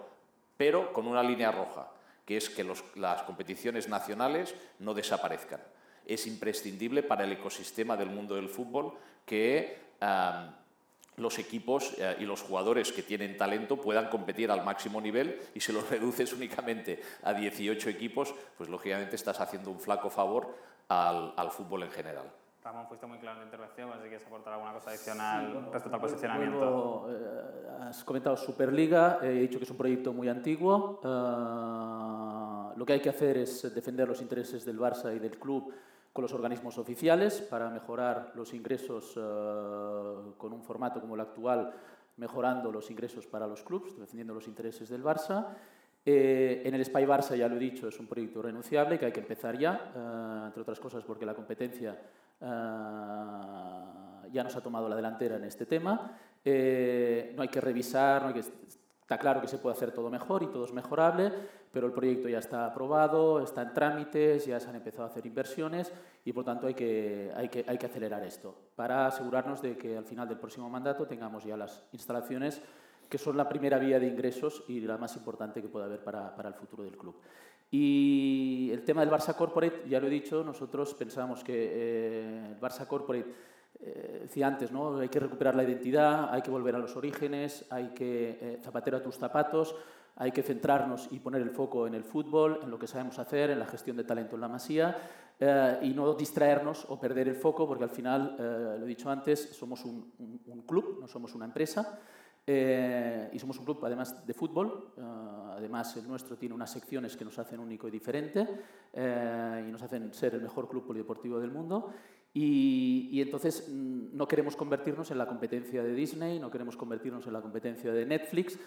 pero con una línea roja, que es que las competiciones nacionales no desaparezcan. Es imprescindible para el ecosistema del mundo del fútbol que los equipos eh, y los jugadores que tienen talento puedan competir al máximo nivel y si los *laughs* reduces únicamente a 18 equipos, pues lógicamente estás haciendo un flaco favor al fútbol en general. Ramón, fuiste muy claro en la intervención, así que quieres aportar alguna cosa adicional sí, respecto bueno, al posicionamiento. Vuelvo, eh, has comentado Superliga, he dicho que es un proyecto muy antiguo. Uh, lo que hay que hacer es defender los intereses del Barça y del club con los organismos oficiales para mejorar los ingresos uh, con un formato como el actual, mejorando los ingresos para los clubes, defendiendo los intereses del Barça Eh, en el Spy Barça, ya lo he dicho, es un proyecto renunciable que hay que empezar ya, eh, entre otras cosas porque la competencia eh, ya nos ha tomado la delantera en este tema. no hay que revisar, no hay que, está claro que se puede hacer todo mejor y todo es mejorable, pero el proyecto ya está aprobado, está en trámites, ya se han empezado a hacer inversiones y por tanto hay que, hay que, hay que acelerar esto para asegurarnos de que al final del próximo mandato tengamos ya las instalaciones que son la primera vía de ingresos y la más importante que puede haber para, para el futuro del club. Y el tema del Barça Corporate, ya lo he dicho, nosotros pensamos que eh, el Barça Corporate, eh, decía antes, ¿no? hay que recuperar la identidad, hay que volver a los orígenes, hay que eh, zapatero a tus zapatos, hay que centrarnos y poner el foco en el fútbol, en lo que sabemos hacer, en la gestión de talento en la masía y no distraernos o perder el foco porque al final, lo he dicho antes, somos un, un club, no somos una empresa. Eh, y somos un club además de fútbol, eh, además el nuestro tiene unas secciones que nos hacen único y diferente eh, y nos hacen ser el mejor club polideportivo del mundo y, y, entonces mm, no queremos convertirnos en la competencia de Disney, no queremos convertirnos en la competencia de Netflix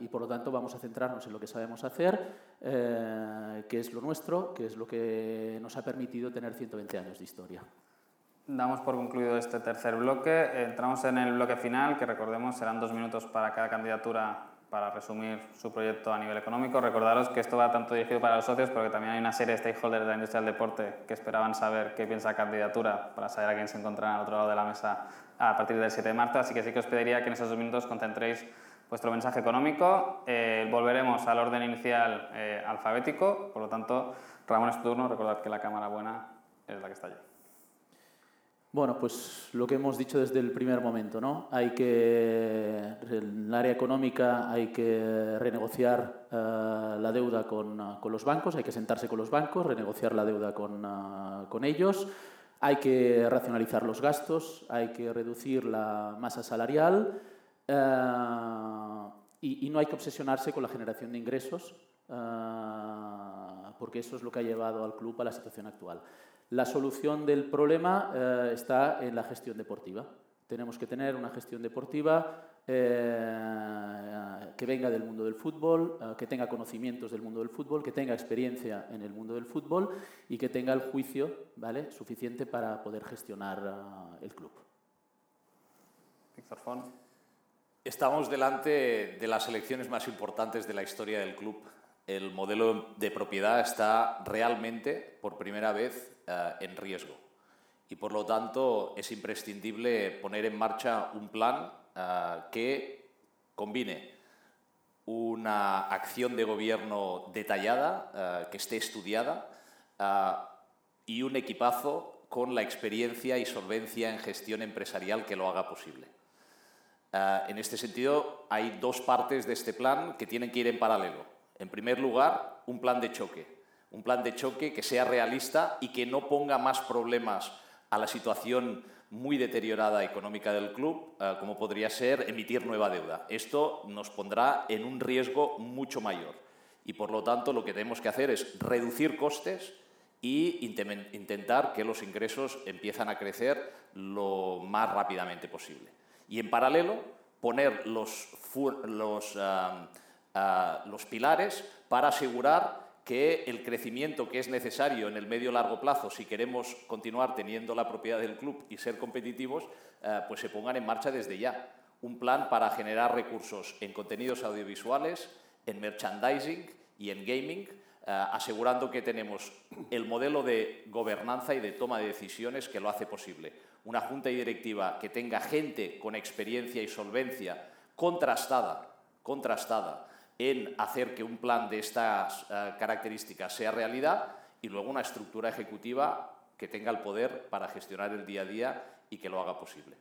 y por lo tanto vamos a centrarnos en lo que sabemos hacer, que es lo nuestro, que es lo que nos ha permitido tener 120 años de historia. Damos por concluido este tercer bloque. Entramos en el bloque final, que recordemos serán dos minutos para cada candidatura para resumir su proyecto a nivel económico. Recordaros que esto va tanto dirigido para los socios, pero que también hay una serie de stakeholders de la industria del deporte que esperaban saber qué piensa la candidatura para saber a quién se encontrará al otro lado de la mesa a partir del 7 de marzo. Así que sí que os pediría que en esos dos minutos concentréis vuestro mensaje económico. Eh, volveremos al orden inicial eh, alfabético, por lo tanto, Ramón es tu turno. Recordad que la cámara buena es la que está allí. Bueno, pues lo que hemos dicho desde el primer momento, ¿no? Hay que, en el área económica hay que renegociar eh, la deuda con, con, los bancos, hay que sentarse con los bancos, renegociar la deuda con, uh, con ellos, hay que racionalizar los gastos, hay que reducir la masa salarial uh, y, no hay que obsesionarse con la generación de ingresos, porque eso es lo que ha llevado al club a la situación actual. La solución del problema eh, está en la gestión deportiva. Tenemos que tener una gestión deportiva eh, que venga del mundo del fútbol, eh, que tenga conocimientos del mundo del fútbol, que tenga experiencia en el mundo del fútbol y que tenga el juicio ¿vale? suficiente para poder gestionar el club. Víctor Font. Estamos delante de las elecciones más importantes de la historia del club el modelo de propiedad está realmente, por primera vez, eh, en riesgo. Y por lo tanto es imprescindible poner en marcha un plan eh, que combine una acción de gobierno detallada, eh, que esté estudiada, y un equipazo con la experiencia y solvencia en gestión empresarial que lo haga posible. en este sentido, hay dos partes de este plan que tienen que ir en paralelo. En primer lugar, un plan de choque. Un plan de choque que sea realista y que no ponga más problemas a la situación muy deteriorada económica del club, eh, como podría ser emitir nueva deuda. Esto nos pondrá en un riesgo mucho mayor. Y por lo tanto, lo que tenemos que hacer es reducir costes y intentar que los ingresos empiezan a crecer lo más rápidamente posible. Y en paralelo, poner los, los los pilares para asegurar que el crecimiento que es necesario en el medio largo plazo si queremos continuar teniendo la propiedad del club y ser competitivos, eh, pues se pongan en marcha desde ya. Un plan para generar recursos en contenidos audiovisuales, en merchandising y en gaming, eh, asegurando que tenemos el modelo de gobernanza y de toma de decisiones que lo hace posible. Una junta directiva que tenga gente con experiencia y solvencia contrastada, contrastada en hacer que un plan de estas uh, características sea realidad y luego una estructura ejecutiva que tenga el poder para gestionar el día a día y que lo haga posible.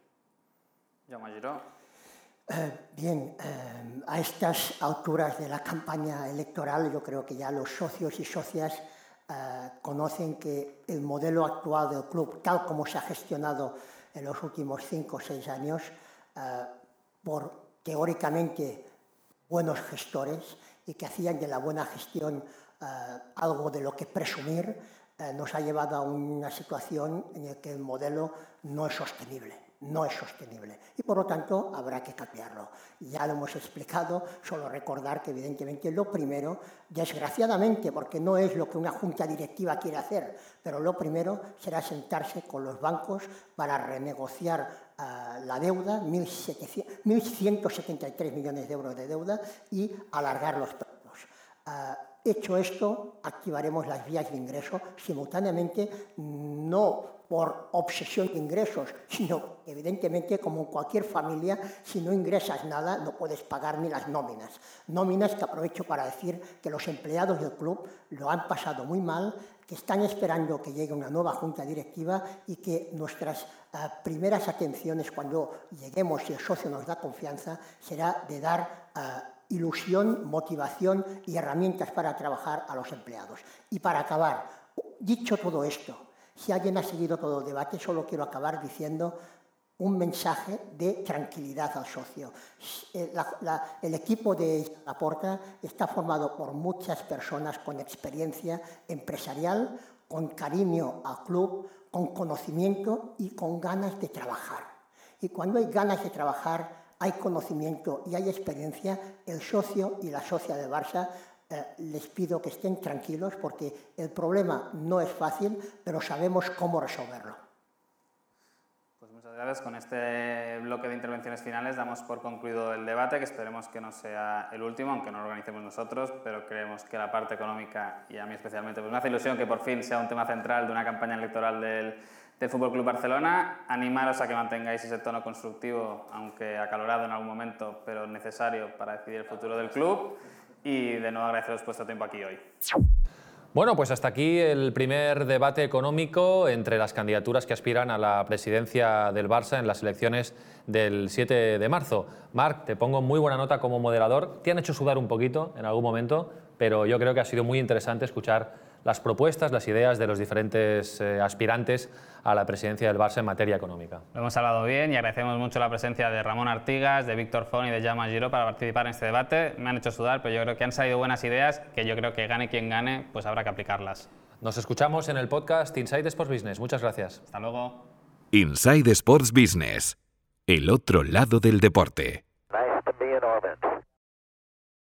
Eh, bien, eh, a estas alturas de la campaña electoral yo creo que ya los socios y socias eh, conocen que el modelo actual del club, tal como se ha gestionado en los últimos cinco o seis años, eh, por teóricamente buenos gestores y que hacían de la buena gestión eh, algo de lo que presumir, eh, nos ha llevado a una situación en la que el modelo no es sostenible. no es sostenible y por lo tanto habrá que cambiarlo. Ya lo hemos explicado, solo recordar que evidentemente lo primero, desgraciadamente, porque no es lo que una junta directiva quiere hacer, pero lo primero será sentarse con los bancos para renegociar la deuda, 1.173 millones de euros de deuda y alargar los plazos. Uh, Hecho esto, activaremos las vías de ingreso simultáneamente, no por obsesión de ingresos, sino evidentemente como en cualquier familia, si no ingresas nada no puedes pagar ni las nóminas. Nóminas que aprovecho para decir que los empleados del club lo han pasado muy mal, que están esperando que llegue una nueva junta directiva y que nuestras uh, primeras atenciones cuando lleguemos y el socio nos da confianza será de dar uh, ilusión, motivación y herramientas para trabajar a los empleados. Y para acabar, dicho todo esto, si alguien ha seguido todo el debate, solo quiero acabar diciendo un mensaje de tranquilidad al socio. Eh, la, la, el equipo de Laporta está formado por muchas personas con experiencia empresarial, con cariño al club, con conocimiento y con ganas de trabajar. Y cuando hay ganas de trabajar, hay conocimiento y hay experiencia, el socio y la socia de Barça eh, les pido que estén tranquilos porque el problema no es fácil, pero sabemos cómo resolverlo. Gracias. Con este bloque de intervenciones finales damos por concluido el debate, que esperemos que no sea el último, aunque no lo organicemos nosotros, pero creemos que la parte económica, y a mí especialmente, pues me hace ilusión que por fin sea un tema central de una campaña electoral del del Fútbol Club Barcelona. Animaros a que mantengáis ese tono constructivo, aunque acalorado en algún momento, pero necesario para decidir el futuro del club. Y de nuevo agradeceros vuestro tiempo aquí hoy. Bueno, pues hasta aquí el primer debate económico entre las candidaturas que aspiran a la presidencia del Barça en las elecciones del 7 de marzo. Marc, te pongo muy buena nota como moderador. Te han hecho sudar un poquito en algún momento, pero yo creo que ha sido muy interesante escuchar las propuestas, las ideas de los diferentes eh, aspirantes a la presidencia del Barça en materia económica. Lo hemos hablado bien y agradecemos mucho la presencia de Ramón Artigas, de Víctor Fon y de Jaume Giro para participar en este debate. Me han hecho sudar, pero yo creo que han salido buenas ideas que yo creo que gane quien gane, pues habrá que aplicarlas. Nos escuchamos en el podcast Inside Sports Business. Muchas gracias. Hasta luego. Inside Sports Business, el otro lado del deporte. Nice to be in orbit.